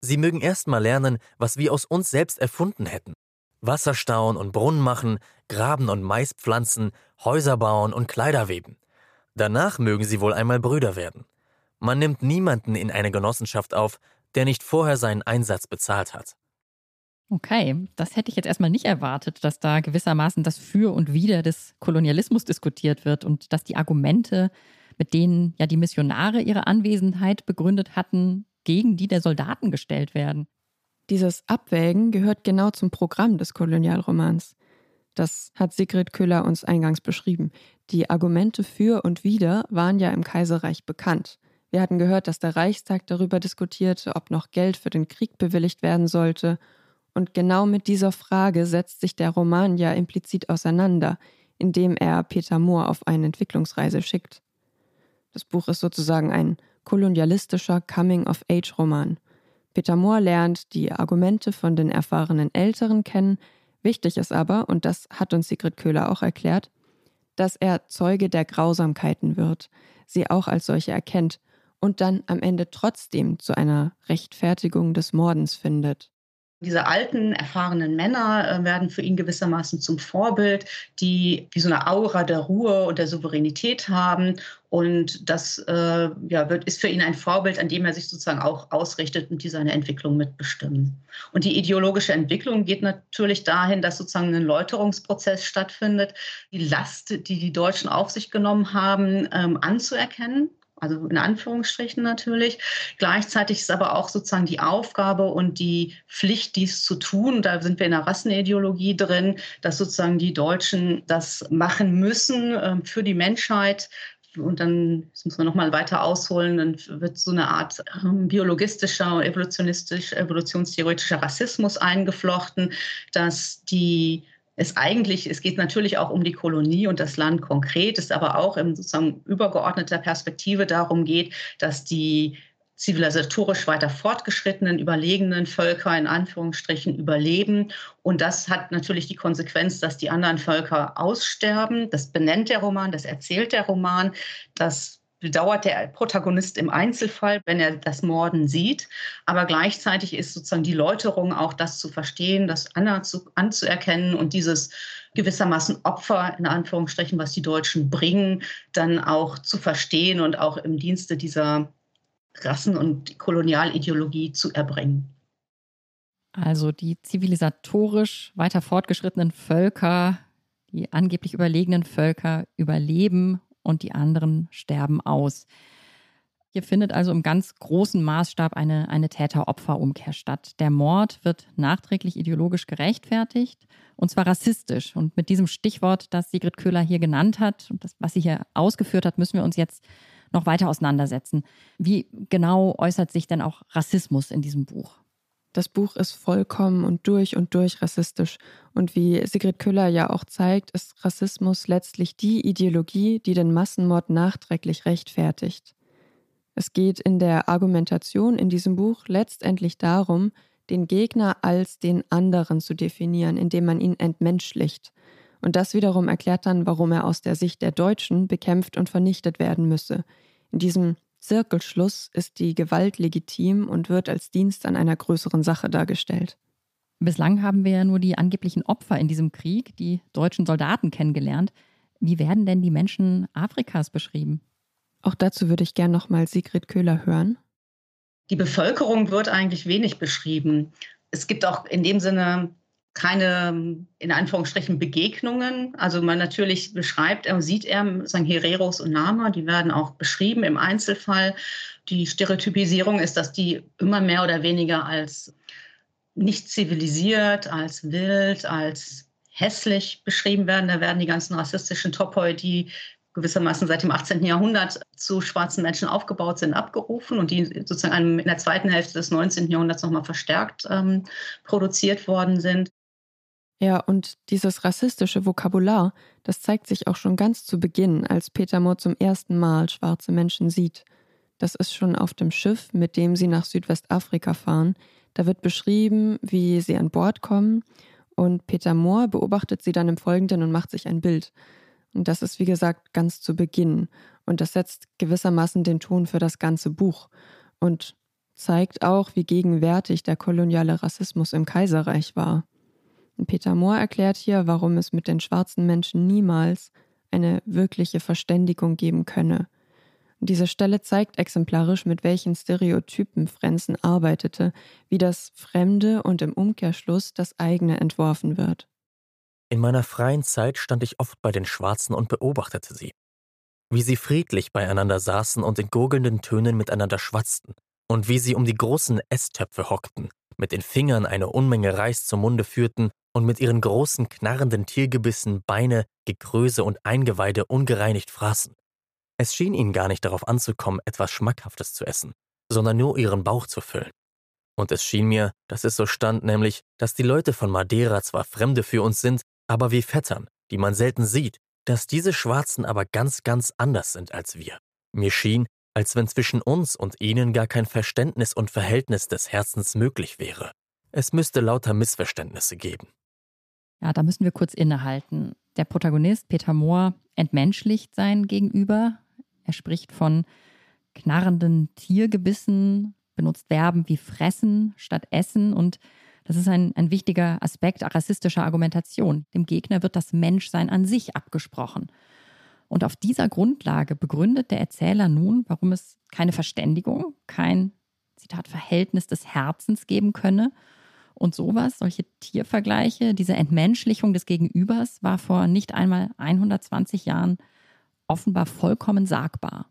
Sie mögen erst mal lernen, was wir aus uns selbst erfunden hätten. Wasser stauen und Brunnen machen, graben und Mais pflanzen, Häuser bauen und Kleider weben. Danach mögen sie wohl einmal Brüder werden. Man nimmt niemanden in eine Genossenschaft auf, der nicht vorher seinen Einsatz bezahlt hat. Okay, das hätte ich jetzt erstmal nicht erwartet, dass da gewissermaßen das Für und Wider des Kolonialismus diskutiert wird und dass die Argumente, mit denen ja die Missionare ihre Anwesenheit begründet hatten, gegen die der Soldaten gestellt werden. Dieses Abwägen gehört genau zum Programm des Kolonialromans. Das hat Sigrid Köhler uns eingangs beschrieben. Die Argumente für und wider waren ja im Kaiserreich bekannt. Wir hatten gehört, dass der Reichstag darüber diskutierte, ob noch Geld für den Krieg bewilligt werden sollte und genau mit dieser Frage setzt sich der Roman ja implizit auseinander, indem er Peter Moore auf eine Entwicklungsreise schickt. Das Buch ist sozusagen ein kolonialistischer Coming-of-Age-Roman. Peter Moore lernt die Argumente von den erfahrenen Älteren kennen. Wichtig ist aber, und das hat uns Sigrid Köhler auch erklärt, dass er Zeuge der Grausamkeiten wird, sie auch als solche erkennt und dann am Ende trotzdem zu einer Rechtfertigung des Mordens findet. Diese alten, erfahrenen Männer äh, werden für ihn gewissermaßen zum Vorbild, die wie so eine Aura der Ruhe und der Souveränität haben. Und das äh, ja, wird, ist für ihn ein Vorbild, an dem er sich sozusagen auch ausrichtet und die seine Entwicklung mitbestimmen. Und die ideologische Entwicklung geht natürlich dahin, dass sozusagen ein Läuterungsprozess stattfindet, die Last, die die Deutschen auf sich genommen haben, ähm, anzuerkennen also in Anführungsstrichen natürlich. Gleichzeitig ist aber auch sozusagen die Aufgabe und die Pflicht, dies zu tun. Da sind wir in der Rassenideologie drin, dass sozusagen die Deutschen das machen müssen äh, für die Menschheit, und dann, das muss man nochmal weiter ausholen, dann wird so eine Art ähm, biologistischer, evolutionistisch, evolutionstheoretischer Rassismus eingeflochten, dass die es eigentlich, es geht natürlich auch um die Kolonie und das Land konkret, es aber auch in sozusagen übergeordneter Perspektive darum geht, dass die zivilisatorisch weiter fortgeschrittenen, überlegenen Völker in Anführungsstrichen überleben. Und das hat natürlich die Konsequenz, dass die anderen Völker aussterben. Das benennt der Roman, das erzählt der Roman. Das bedauert der Protagonist im Einzelfall, wenn er das Morden sieht. Aber gleichzeitig ist sozusagen die Läuterung auch das zu verstehen, das anzuerkennen und dieses gewissermaßen Opfer in Anführungsstrichen, was die Deutschen bringen, dann auch zu verstehen und auch im Dienste dieser Rassen- und Kolonialideologie zu erbringen. Also die zivilisatorisch weiter fortgeschrittenen Völker, die angeblich überlegenen Völker überleben und die anderen sterben aus. Hier findet also im ganz großen Maßstab eine, eine Täter-Opfer-Umkehr statt. Der Mord wird nachträglich ideologisch gerechtfertigt und zwar rassistisch. Und mit diesem Stichwort, das Sigrid Köhler hier genannt hat und das, was sie hier ausgeführt hat, müssen wir uns jetzt noch weiter auseinandersetzen. Wie genau äußert sich denn auch Rassismus in diesem Buch? Das Buch ist vollkommen und durch und durch rassistisch. Und wie Sigrid Köhler ja auch zeigt, ist Rassismus letztlich die Ideologie, die den Massenmord nachträglich rechtfertigt. Es geht in der Argumentation in diesem Buch letztendlich darum, den Gegner als den anderen zu definieren, indem man ihn entmenschlicht. Und das wiederum erklärt dann, warum er aus der Sicht der Deutschen bekämpft und vernichtet werden müsse. In diesem Zirkelschluss ist die Gewalt legitim und wird als Dienst an einer größeren Sache dargestellt. Bislang haben wir ja nur die angeblichen Opfer in diesem Krieg, die deutschen Soldaten, kennengelernt. Wie werden denn die Menschen Afrikas beschrieben? Auch dazu würde ich gern nochmal Sigrid Köhler hören. Die Bevölkerung wird eigentlich wenig beschrieben. Es gibt auch in dem Sinne keine, in Anführungsstrichen, Begegnungen. Also man natürlich beschreibt, er sieht er, sagen Hereros und Nama, die werden auch beschrieben im Einzelfall. Die Stereotypisierung ist, dass die immer mehr oder weniger als nicht zivilisiert, als wild, als hässlich beschrieben werden. Da werden die ganzen rassistischen Topoi, die gewissermaßen seit dem 18. Jahrhundert zu schwarzen Menschen aufgebaut sind, abgerufen und die sozusagen in der zweiten Hälfte des 19. Jahrhunderts nochmal verstärkt ähm, produziert worden sind. Ja, und dieses rassistische Vokabular, das zeigt sich auch schon ganz zu Beginn, als Peter Moore zum ersten Mal schwarze Menschen sieht. Das ist schon auf dem Schiff, mit dem sie nach Südwestafrika fahren. Da wird beschrieben, wie sie an Bord kommen und Peter Moore beobachtet sie dann im Folgenden und macht sich ein Bild. Und das ist, wie gesagt, ganz zu Beginn. Und das setzt gewissermaßen den Ton für das ganze Buch und zeigt auch, wie gegenwärtig der koloniale Rassismus im Kaiserreich war. Peter Moore erklärt hier, warum es mit den schwarzen Menschen niemals eine wirkliche Verständigung geben könne. diese Stelle zeigt exemplarisch, mit welchen Stereotypen Frenzen arbeitete, wie das Fremde und im Umkehrschluss das eigene entworfen wird. In meiner freien Zeit stand ich oft bei den Schwarzen und beobachtete sie. Wie sie friedlich beieinander saßen und in gurgelnden Tönen miteinander schwatzten, und wie sie um die großen Esstöpfe hockten, mit den Fingern eine Unmenge Reis zum Munde führten und mit ihren großen knarrenden Tiergebissen Beine, Gekröse und Eingeweide ungereinigt fraßen. Es schien ihnen gar nicht darauf anzukommen, etwas Schmackhaftes zu essen, sondern nur ihren Bauch zu füllen. Und es schien mir, dass es so stand, nämlich, dass die Leute von Madeira zwar Fremde für uns sind, aber wie Vettern, die man selten sieht, dass diese Schwarzen aber ganz, ganz anders sind als wir. Mir schien, als wenn zwischen uns und ihnen gar kein Verständnis und Verhältnis des Herzens möglich wäre. Es müsste lauter Missverständnisse geben. Ja, da müssen wir kurz innehalten. Der Protagonist Peter Mohr entmenschlicht sein Gegenüber. Er spricht von knarrenden Tiergebissen, benutzt Verben wie fressen statt essen und das ist ein, ein wichtiger Aspekt rassistischer Argumentation. Dem Gegner wird das Menschsein an sich abgesprochen. Und auf dieser Grundlage begründet der Erzähler nun, warum es keine Verständigung, kein, Zitat, Verhältnis des Herzens geben könne und sowas, solche Tiervergleiche, diese Entmenschlichung des Gegenübers war vor nicht einmal 120 Jahren offenbar vollkommen sagbar.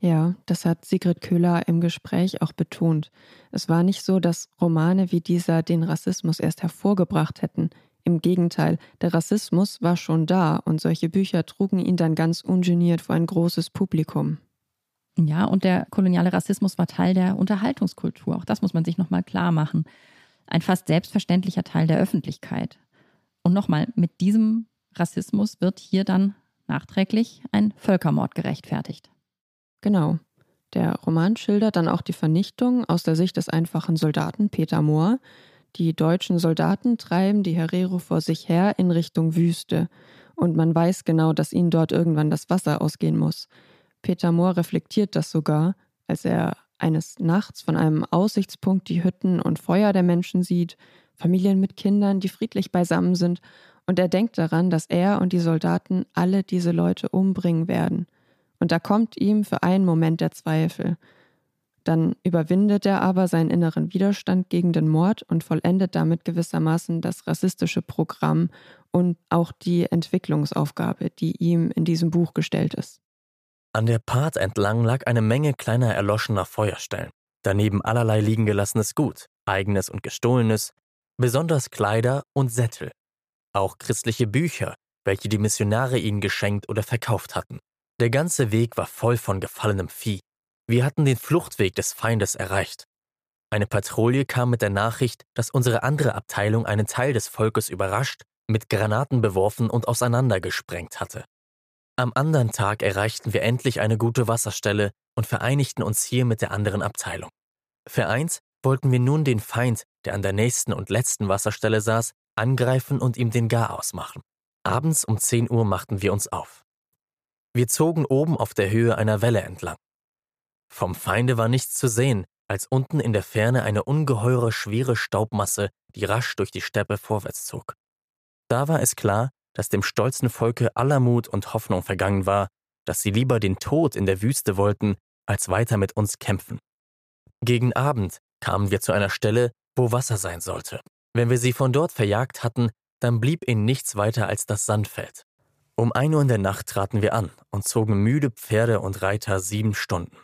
Ja, das hat Sigrid Köhler im Gespräch auch betont. Es war nicht so, dass Romane wie dieser den Rassismus erst hervorgebracht hätten. Im Gegenteil, der Rassismus war schon da und solche Bücher trugen ihn dann ganz ungeniert vor ein großes Publikum. Ja, und der koloniale Rassismus war Teil der Unterhaltungskultur. Auch das muss man sich nochmal klar machen. Ein fast selbstverständlicher Teil der Öffentlichkeit. Und nochmal, mit diesem Rassismus wird hier dann nachträglich ein Völkermord gerechtfertigt. Genau. Der Roman schildert dann auch die Vernichtung aus der Sicht des einfachen Soldaten Peter Mohr. Die deutschen Soldaten treiben die Herero vor sich her in Richtung Wüste. Und man weiß genau, dass ihnen dort irgendwann das Wasser ausgehen muss. Peter Mohr reflektiert das sogar, als er eines Nachts von einem Aussichtspunkt die Hütten und Feuer der Menschen sieht, Familien mit Kindern, die friedlich beisammen sind, und er denkt daran, dass er und die Soldaten alle diese Leute umbringen werden. Und da kommt ihm für einen Moment der Zweifel. Dann überwindet er aber seinen inneren Widerstand gegen den Mord und vollendet damit gewissermaßen das rassistische Programm und auch die Entwicklungsaufgabe, die ihm in diesem Buch gestellt ist. An der Part entlang lag eine Menge kleiner erloschener Feuerstellen, daneben allerlei liegen gelassenes Gut, eigenes und gestohlenes, besonders Kleider und Sättel, auch christliche Bücher, welche die Missionare ihnen geschenkt oder verkauft hatten. Der ganze Weg war voll von gefallenem Vieh. Wir hatten den Fluchtweg des Feindes erreicht. Eine Patrouille kam mit der Nachricht, dass unsere andere Abteilung einen Teil des Volkes überrascht, mit Granaten beworfen und auseinandergesprengt hatte. Am anderen Tag erreichten wir endlich eine gute Wasserstelle und vereinigten uns hier mit der anderen Abteilung. Vereint wollten wir nun den Feind, der an der nächsten und letzten Wasserstelle saß, angreifen und ihm den Garaus machen. Abends um 10 Uhr machten wir uns auf. Wir zogen oben auf der Höhe einer Welle entlang. Vom Feinde war nichts zu sehen, als unten in der Ferne eine ungeheure schwere Staubmasse, die rasch durch die Steppe vorwärts zog. Da war es klar, dass dem stolzen Volke aller Mut und Hoffnung vergangen war, dass sie lieber den Tod in der Wüste wollten, als weiter mit uns kämpfen. Gegen Abend kamen wir zu einer Stelle, wo Wasser sein sollte. Wenn wir sie von dort verjagt hatten, dann blieb ihnen nichts weiter als das Sandfeld. Um ein Uhr in der Nacht traten wir an und zogen müde Pferde und Reiter sieben Stunden.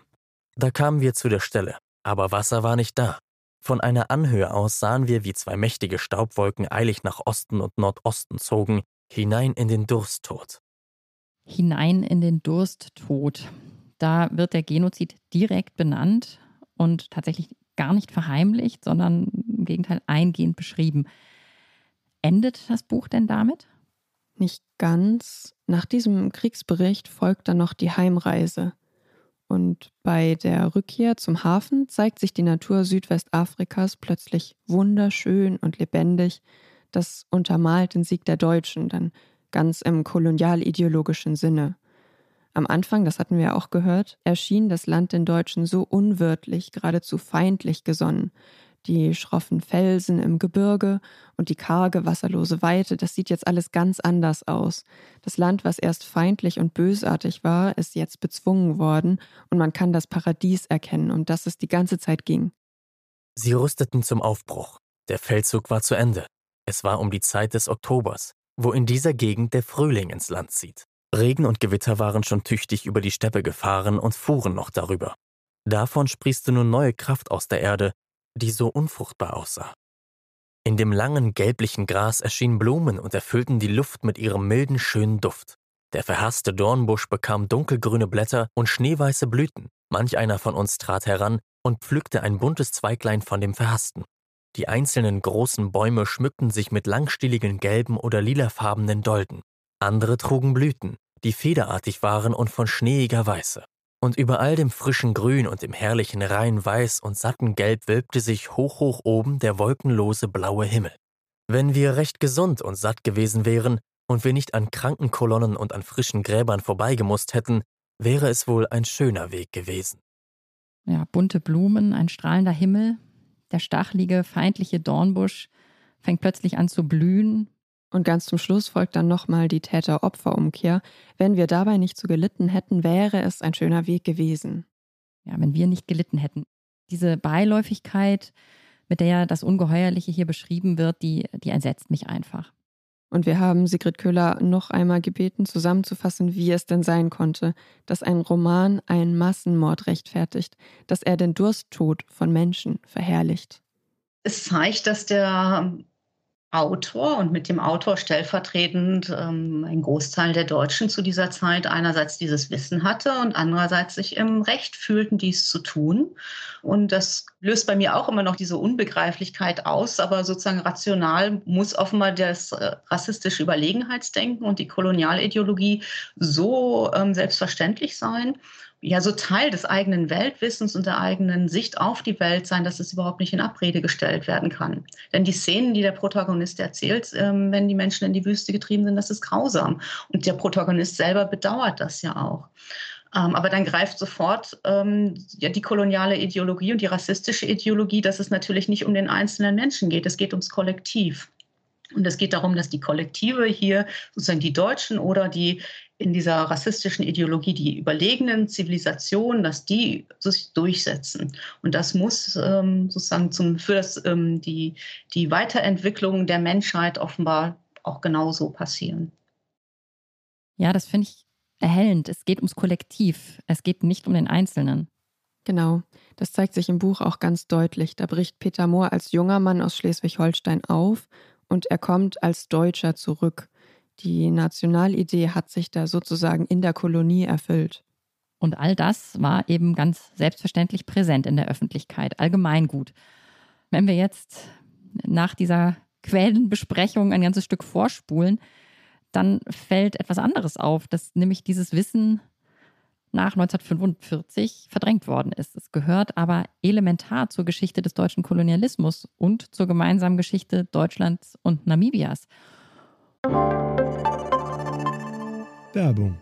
Da kamen wir zu der Stelle, aber Wasser war nicht da. Von einer Anhöhe aus sahen wir, wie zwei mächtige Staubwolken eilig nach Osten und Nordosten zogen, Hinein in den Dursttod. Hinein in den Dursttod. Da wird der Genozid direkt benannt und tatsächlich gar nicht verheimlicht, sondern im Gegenteil eingehend beschrieben. Endet das Buch denn damit? Nicht ganz. Nach diesem Kriegsbericht folgt dann noch die Heimreise. Und bei der Rückkehr zum Hafen zeigt sich die Natur Südwestafrikas plötzlich wunderschön und lebendig. Das untermalt den Sieg der Deutschen dann ganz im kolonialideologischen Sinne. Am Anfang, das hatten wir auch gehört, erschien das Land den Deutschen so unwirtlich, geradezu feindlich gesonnen. Die schroffen Felsen im Gebirge und die karge, wasserlose Weite, das sieht jetzt alles ganz anders aus. Das Land, was erst feindlich und bösartig war, ist jetzt bezwungen worden und man kann das Paradies erkennen, um das es die ganze Zeit ging. Sie rüsteten zum Aufbruch. Der Feldzug war zu Ende. Es war um die Zeit des Oktobers, wo in dieser Gegend der Frühling ins Land zieht. Regen und Gewitter waren schon tüchtig über die Steppe gefahren und fuhren noch darüber. Davon sprießte nun neue Kraft aus der Erde, die so unfruchtbar aussah. In dem langen gelblichen Gras erschienen Blumen und erfüllten die Luft mit ihrem milden, schönen Duft. Der verhasste Dornbusch bekam dunkelgrüne Blätter und schneeweiße Blüten. Manch einer von uns trat heran und pflückte ein buntes Zweiglein von dem Verhassten. Die einzelnen großen Bäume schmückten sich mit langstieligen gelben oder lilafarbenen Dolden. Andere trugen Blüten, die federartig waren und von schneeiger Weiße. Und über all dem frischen Grün und dem herrlichen rein Weiß und satten Gelb wölbte sich hoch hoch oben der wolkenlose blaue Himmel. Wenn wir recht gesund und satt gewesen wären und wir nicht an Krankenkolonnen und an frischen Gräbern vorbeigemusst hätten, wäre es wohl ein schöner Weg gewesen. Ja, bunte Blumen, ein strahlender Himmel, der stachelige, feindliche Dornbusch fängt plötzlich an zu blühen. Und ganz zum Schluss folgt dann nochmal die Täter-Opfer-Umkehr. Wenn wir dabei nicht so gelitten hätten, wäre es ein schöner Weg gewesen. Ja, wenn wir nicht gelitten hätten. Diese Beiläufigkeit, mit der das Ungeheuerliche hier beschrieben wird, die, die entsetzt mich einfach. Und wir haben Sigrid Köhler noch einmal gebeten, zusammenzufassen, wie es denn sein konnte, dass ein Roman einen Massenmord rechtfertigt, dass er den Dursttod von Menschen verherrlicht. Es zeigt, dass der Autor und mit dem Autor stellvertretend ähm, ein Großteil der Deutschen zu dieser Zeit einerseits dieses Wissen hatte und andererseits sich im Recht fühlten, dies zu tun. Und das löst bei mir auch immer noch diese Unbegreiflichkeit aus, aber sozusagen rational muss offenbar das äh, rassistische Überlegenheitsdenken und die Kolonialideologie so ähm, selbstverständlich sein ja so Teil des eigenen Weltwissens und der eigenen Sicht auf die Welt sein, dass es überhaupt nicht in Abrede gestellt werden kann. Denn die Szenen, die der Protagonist erzählt, ähm, wenn die Menschen in die Wüste getrieben sind, das ist grausam. Und der Protagonist selber bedauert das ja auch. Ähm, aber dann greift sofort ähm, ja, die koloniale Ideologie und die rassistische Ideologie, dass es natürlich nicht um den einzelnen Menschen geht, es geht ums Kollektiv. Und es geht darum, dass die Kollektive hier, sozusagen die Deutschen oder die in dieser rassistischen Ideologie die überlegenen Zivilisationen, dass die sich durchsetzen. Und das muss ähm, sozusagen zum, für das, ähm, die, die Weiterentwicklung der Menschheit offenbar auch genauso passieren. Ja, das finde ich erhellend. Es geht ums Kollektiv. Es geht nicht um den Einzelnen. Genau, das zeigt sich im Buch auch ganz deutlich. Da bricht Peter Mohr als junger Mann aus Schleswig-Holstein auf und er kommt als Deutscher zurück. Die Nationalidee hat sich da sozusagen in der Kolonie erfüllt. Und all das war eben ganz selbstverständlich präsent in der Öffentlichkeit, allgemeingut. Wenn wir jetzt nach dieser Quellenbesprechung ein ganzes Stück vorspulen, dann fällt etwas anderes auf, dass nämlich dieses Wissen nach 1945 verdrängt worden ist. Es gehört aber elementar zur Geschichte des deutschen Kolonialismus und zur gemeinsamen Geschichte Deutschlands und Namibias. Werbung.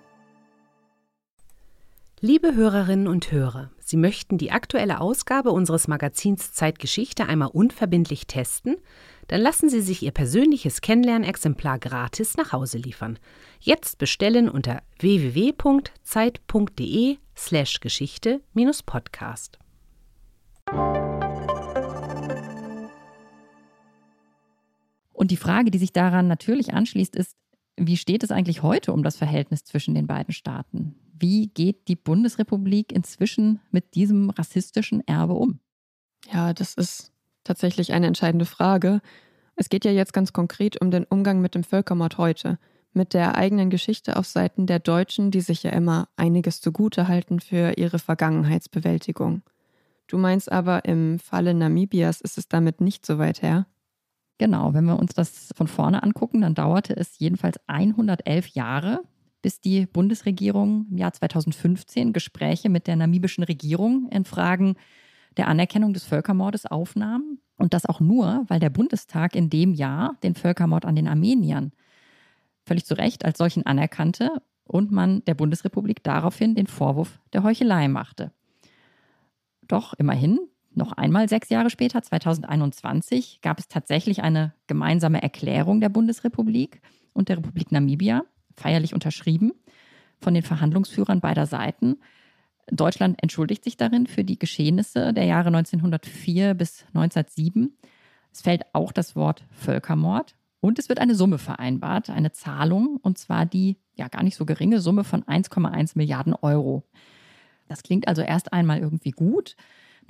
Liebe Hörerinnen und Hörer, Sie möchten die aktuelle Ausgabe unseres Magazins Zeitgeschichte einmal unverbindlich testen? Dann lassen Sie sich Ihr persönliches Kennenlernexemplar gratis nach Hause liefern. Jetzt bestellen unter www.zeit.de/slash Geschichte-Podcast. Und die Frage, die sich daran natürlich anschließt, ist, wie steht es eigentlich heute um das Verhältnis zwischen den beiden Staaten? Wie geht die Bundesrepublik inzwischen mit diesem rassistischen Erbe um? Ja, das ist tatsächlich eine entscheidende Frage. Es geht ja jetzt ganz konkret um den Umgang mit dem Völkermord heute, mit der eigenen Geschichte auf Seiten der Deutschen, die sich ja immer einiges zugute halten für ihre Vergangenheitsbewältigung. Du meinst aber, im Falle Namibias ist es damit nicht so weit her? Genau, wenn wir uns das von vorne angucken, dann dauerte es jedenfalls 111 Jahre, bis die Bundesregierung im Jahr 2015 Gespräche mit der namibischen Regierung in Fragen der Anerkennung des Völkermordes aufnahm. Und das auch nur, weil der Bundestag in dem Jahr den Völkermord an den Armeniern völlig zu Recht als solchen anerkannte und man der Bundesrepublik daraufhin den Vorwurf der Heuchelei machte. Doch immerhin, noch einmal sechs Jahre später, 2021, gab es tatsächlich eine gemeinsame Erklärung der Bundesrepublik und der Republik Namibia, feierlich unterschrieben von den Verhandlungsführern beider Seiten. Deutschland entschuldigt sich darin für die Geschehnisse der Jahre 1904 bis 1907. Es fällt auch das Wort Völkermord und es wird eine Summe vereinbart, eine Zahlung, und zwar die ja gar nicht so geringe Summe von 1,1 Milliarden Euro. Das klingt also erst einmal irgendwie gut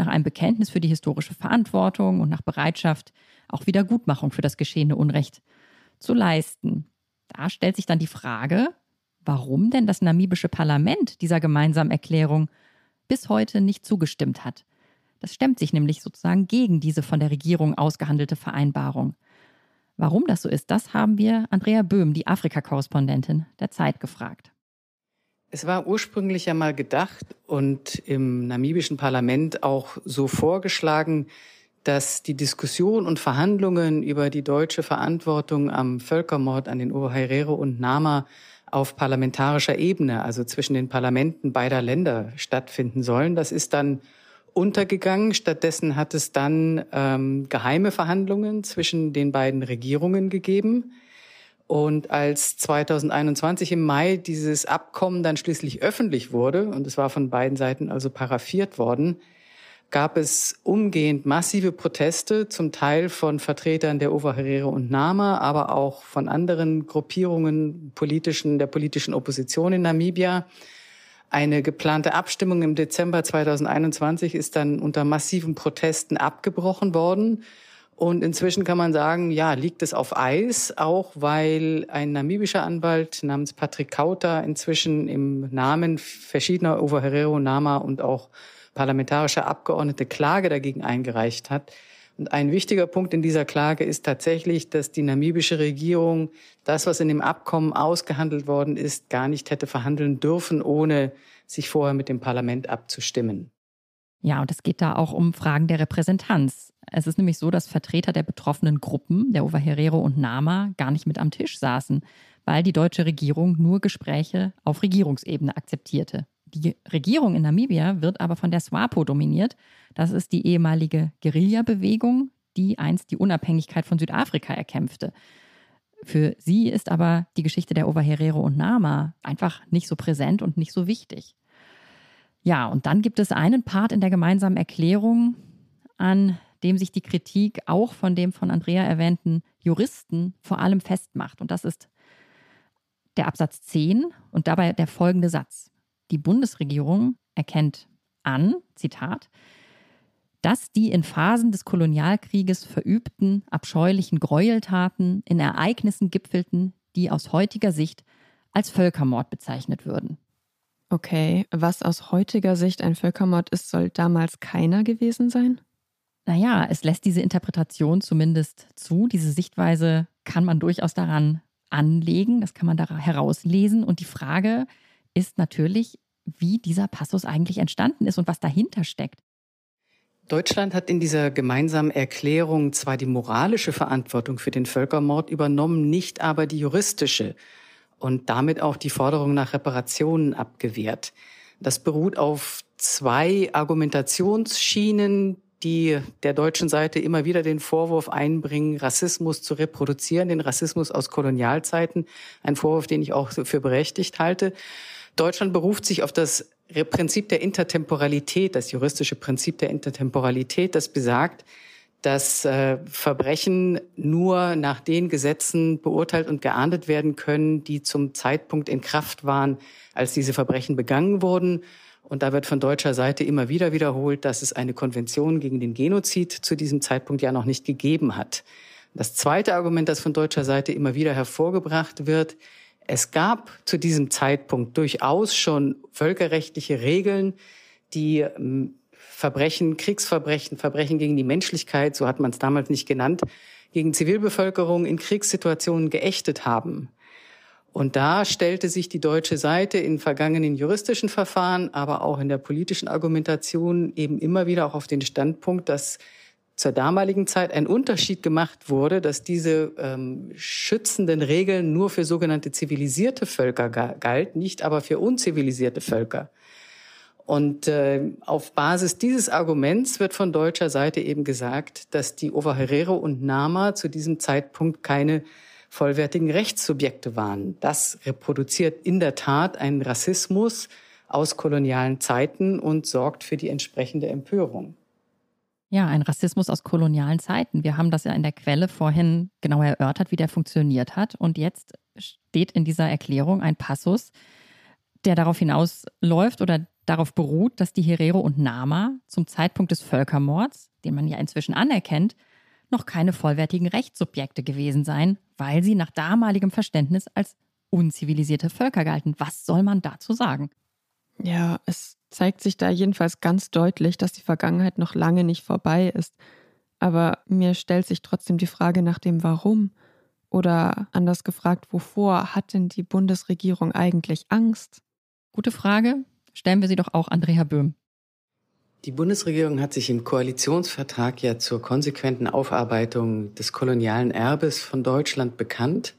nach einem Bekenntnis für die historische Verantwortung und nach Bereitschaft, auch Wiedergutmachung für das geschehene Unrecht zu leisten. Da stellt sich dann die Frage, warum denn das namibische Parlament dieser gemeinsamen Erklärung bis heute nicht zugestimmt hat. Das stemmt sich nämlich sozusagen gegen diese von der Regierung ausgehandelte Vereinbarung. Warum das so ist, das haben wir Andrea Böhm, die Afrika-Korrespondentin der Zeit, gefragt. Es war ursprünglich ja mal gedacht und im namibischen Parlament auch so vorgeschlagen, dass die Diskussion und Verhandlungen über die deutsche Verantwortung am Völkermord an den Ovaherero und Nama auf parlamentarischer Ebene, also zwischen den Parlamenten beider Länder stattfinden sollen. Das ist dann untergegangen. Stattdessen hat es dann ähm, geheime Verhandlungen zwischen den beiden Regierungen gegeben. Und als 2021 im Mai dieses Abkommen dann schließlich öffentlich wurde, und es war von beiden Seiten also paraffiert worden, gab es umgehend massive Proteste, zum Teil von Vertretern der Ovaherero und Nama, aber auch von anderen Gruppierungen politischen, der politischen Opposition in Namibia. Eine geplante Abstimmung im Dezember 2021 ist dann unter massiven Protesten abgebrochen worden. Und inzwischen kann man sagen, ja, liegt es auf Eis, auch weil ein namibischer Anwalt namens Patrick Kauta inzwischen im Namen verschiedener Ovaherero, Nama und auch parlamentarische Abgeordnete Klage dagegen eingereicht hat. Und ein wichtiger Punkt in dieser Klage ist tatsächlich, dass die namibische Regierung das, was in dem Abkommen ausgehandelt worden ist, gar nicht hätte verhandeln dürfen, ohne sich vorher mit dem Parlament abzustimmen. Ja, und es geht da auch um Fragen der Repräsentanz. Es ist nämlich so, dass Vertreter der betroffenen Gruppen, der Ovaherero und Nama, gar nicht mit am Tisch saßen, weil die deutsche Regierung nur Gespräche auf Regierungsebene akzeptierte. Die Regierung in Namibia wird aber von der SWAPO dominiert. Das ist die ehemalige Guerilla-Bewegung, die einst die Unabhängigkeit von Südafrika erkämpfte. Für sie ist aber die Geschichte der Ovaherero und Nama einfach nicht so präsent und nicht so wichtig. Ja, und dann gibt es einen Part in der gemeinsamen Erklärung, an dem sich die Kritik auch von dem von Andrea erwähnten Juristen vor allem festmacht. Und das ist der Absatz 10 und dabei der folgende Satz. Die Bundesregierung erkennt an, Zitat, dass die in Phasen des Kolonialkrieges verübten abscheulichen Gräueltaten in Ereignissen gipfelten, die aus heutiger Sicht als Völkermord bezeichnet würden. Okay, was aus heutiger Sicht ein Völkermord ist, soll damals keiner gewesen sein? Naja, es lässt diese Interpretation zumindest zu. Diese Sichtweise kann man durchaus daran anlegen, das kann man da herauslesen. Und die Frage ist natürlich, wie dieser Passus eigentlich entstanden ist und was dahinter steckt. Deutschland hat in dieser gemeinsamen Erklärung zwar die moralische Verantwortung für den Völkermord übernommen, nicht aber die juristische und damit auch die Forderung nach Reparationen abgewehrt. Das beruht auf zwei Argumentationsschienen, die der deutschen Seite immer wieder den Vorwurf einbringen, Rassismus zu reproduzieren, den Rassismus aus Kolonialzeiten, ein Vorwurf, den ich auch für berechtigt halte. Deutschland beruft sich auf das Prinzip der Intertemporalität, das juristische Prinzip der Intertemporalität, das besagt, dass äh, Verbrechen nur nach den Gesetzen beurteilt und geahndet werden können, die zum Zeitpunkt in Kraft waren, als diese Verbrechen begangen wurden. Und da wird von deutscher Seite immer wieder wiederholt, dass es eine Konvention gegen den Genozid zu diesem Zeitpunkt ja noch nicht gegeben hat. Das zweite Argument, das von deutscher Seite immer wieder hervorgebracht wird, es gab zu diesem Zeitpunkt durchaus schon völkerrechtliche Regeln, die ähm, Verbrechen, Kriegsverbrechen, Verbrechen gegen die Menschlichkeit, so hat man es damals nicht genannt, gegen Zivilbevölkerung in Kriegssituationen geächtet haben. Und da stellte sich die deutsche Seite in vergangenen juristischen Verfahren, aber auch in der politischen Argumentation eben immer wieder auch auf den Standpunkt, dass zur damaligen Zeit ein Unterschied gemacht wurde, dass diese ähm, schützenden Regeln nur für sogenannte zivilisierte Völker galt, nicht aber für unzivilisierte Völker. Und äh, auf Basis dieses Arguments wird von deutscher Seite eben gesagt, dass die Ovaherero und Nama zu diesem Zeitpunkt keine vollwertigen Rechtssubjekte waren. Das reproduziert in der Tat einen Rassismus aus kolonialen Zeiten und sorgt für die entsprechende Empörung. Ja, ein Rassismus aus kolonialen Zeiten. Wir haben das ja in der Quelle vorhin genau erörtert, wie der funktioniert hat. Und jetzt steht in dieser Erklärung ein Passus, der darauf hinausläuft oder darauf beruht, dass die Herero und Nama zum Zeitpunkt des Völkermords, den man ja inzwischen anerkennt, noch keine vollwertigen Rechtssubjekte gewesen seien, weil sie nach damaligem Verständnis als unzivilisierte Völker galten. Was soll man dazu sagen? Ja, es zeigt sich da jedenfalls ganz deutlich, dass die Vergangenheit noch lange nicht vorbei ist. Aber mir stellt sich trotzdem die Frage nach dem Warum. Oder anders gefragt, wovor hat denn die Bundesregierung eigentlich Angst? Gute Frage. Stellen wir sie doch auch Andrea Böhm. Die Bundesregierung hat sich im Koalitionsvertrag ja zur konsequenten Aufarbeitung des kolonialen Erbes von Deutschland bekannt.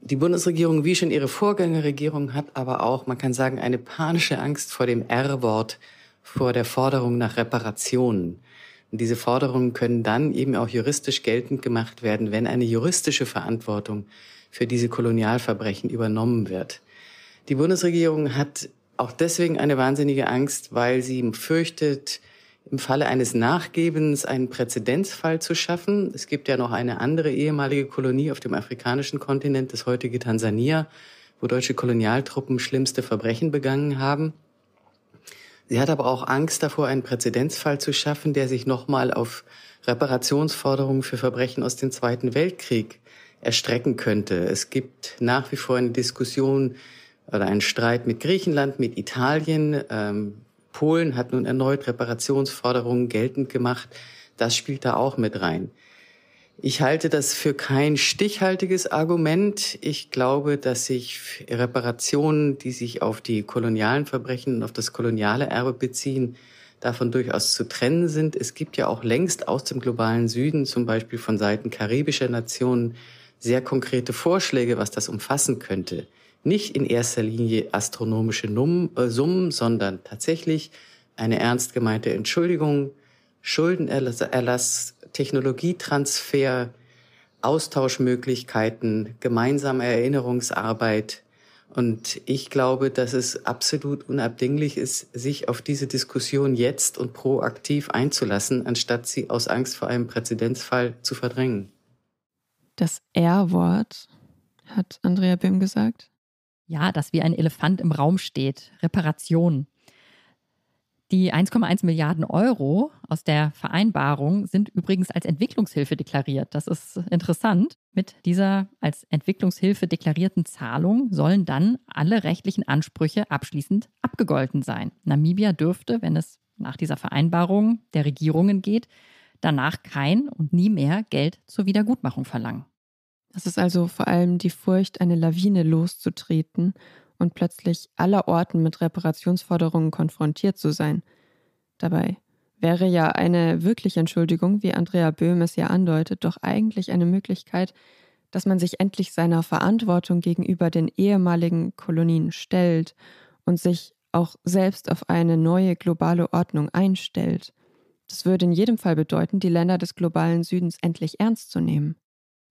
Die Bundesregierung, wie schon ihre Vorgängerregierung, hat aber auch, man kann sagen, eine panische Angst vor dem R-Wort, vor der Forderung nach Reparationen. Und diese Forderungen können dann eben auch juristisch geltend gemacht werden, wenn eine juristische Verantwortung für diese Kolonialverbrechen übernommen wird. Die Bundesregierung hat auch deswegen eine wahnsinnige Angst, weil sie fürchtet, im Falle eines Nachgebens einen Präzedenzfall zu schaffen. Es gibt ja noch eine andere ehemalige Kolonie auf dem afrikanischen Kontinent, das heutige Tansania, wo deutsche Kolonialtruppen schlimmste Verbrechen begangen haben. Sie hat aber auch Angst davor, einen Präzedenzfall zu schaffen, der sich nochmal auf Reparationsforderungen für Verbrechen aus dem Zweiten Weltkrieg erstrecken könnte. Es gibt nach wie vor eine Diskussion oder einen Streit mit Griechenland, mit Italien. Ähm, Polen hat nun erneut Reparationsforderungen geltend gemacht. Das spielt da auch mit rein. Ich halte das für kein stichhaltiges Argument. Ich glaube, dass sich Reparationen, die sich auf die kolonialen Verbrechen und auf das koloniale Erbe beziehen, davon durchaus zu trennen sind. Es gibt ja auch längst aus dem globalen Süden, zum Beispiel von Seiten karibischer Nationen, sehr konkrete Vorschläge, was das umfassen könnte. Nicht in erster Linie astronomische Num äh, Summen, sondern tatsächlich eine ernst gemeinte Entschuldigung, Schuldenerlass, Technologietransfer, Austauschmöglichkeiten, gemeinsame Erinnerungsarbeit, und ich glaube, dass es absolut unabdinglich ist, sich auf diese Diskussion jetzt und proaktiv einzulassen, anstatt sie aus Angst vor einem Präzedenzfall zu verdrängen. Das R-Wort, hat Andrea Bim gesagt. Ja, das wie ein Elefant im Raum steht. Reparation. Die 1,1 Milliarden Euro aus der Vereinbarung sind übrigens als Entwicklungshilfe deklariert. Das ist interessant. Mit dieser als Entwicklungshilfe deklarierten Zahlung sollen dann alle rechtlichen Ansprüche abschließend abgegolten sein. Namibia dürfte, wenn es nach dieser Vereinbarung der Regierungen geht, danach kein und nie mehr Geld zur Wiedergutmachung verlangen. Das ist also vor allem die Furcht, eine Lawine loszutreten und plötzlich allerorten mit Reparationsforderungen konfrontiert zu sein. Dabei wäre ja eine wirkliche Entschuldigung, wie Andrea Böhm es ja andeutet, doch eigentlich eine Möglichkeit, dass man sich endlich seiner Verantwortung gegenüber den ehemaligen Kolonien stellt und sich auch selbst auf eine neue globale Ordnung einstellt. Das würde in jedem Fall bedeuten, die Länder des globalen Südens endlich ernst zu nehmen.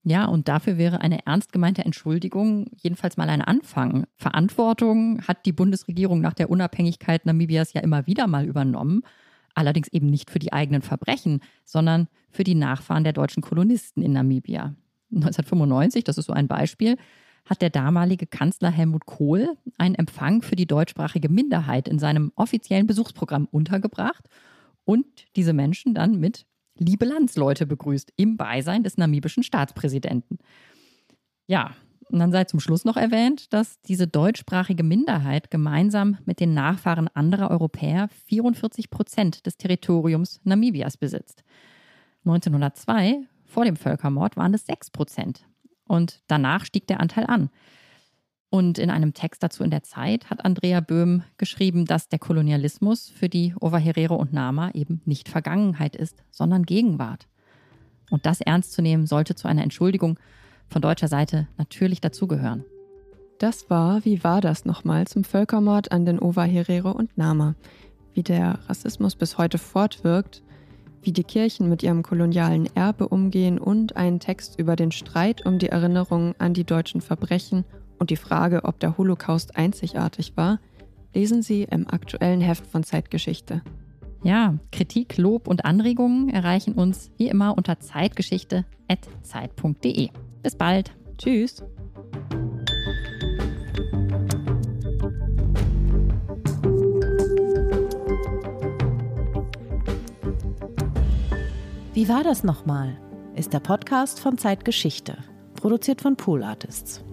Ja, und dafür wäre eine ernst gemeinte Entschuldigung jedenfalls mal ein Anfang. Verantwortung hat die Bundesregierung nach der Unabhängigkeit Namibias ja immer wieder mal übernommen. Allerdings eben nicht für die eigenen Verbrechen, sondern für die Nachfahren der deutschen Kolonisten in Namibia. 1995, das ist so ein Beispiel, hat der damalige Kanzler Helmut Kohl einen Empfang für die deutschsprachige Minderheit in seinem offiziellen Besuchsprogramm untergebracht und diese Menschen dann mit liebe Landsleute begrüßt im Beisein des namibischen Staatspräsidenten. Ja, und dann sei zum Schluss noch erwähnt, dass diese deutschsprachige Minderheit gemeinsam mit den Nachfahren anderer Europäer 44 Prozent des Territoriums Namibias besitzt. 1902, vor dem Völkermord, waren es 6 Prozent. Und danach stieg der Anteil an. Und in einem Text dazu in der Zeit hat Andrea Böhm geschrieben, dass der Kolonialismus für die Ovaherero und Nama eben nicht Vergangenheit ist, sondern Gegenwart. Und das ernst zu nehmen, sollte zu einer Entschuldigung von deutscher Seite natürlich dazugehören. Das war, wie war das nochmal, zum Völkermord an den Ovaherero und Nama. Wie der Rassismus bis heute fortwirkt, wie die Kirchen mit ihrem kolonialen Erbe umgehen und einen Text über den Streit um die Erinnerung an die deutschen Verbrechen und die Frage, ob der Holocaust einzigartig war, lesen Sie im aktuellen Heft von Zeitgeschichte. Ja, Kritik, Lob und Anregungen erreichen uns wie immer unter zeitgeschichte.zeit.de. Bis bald. Tschüss. Wie war das nochmal? Ist der Podcast von Zeitgeschichte, produziert von Pool Artists.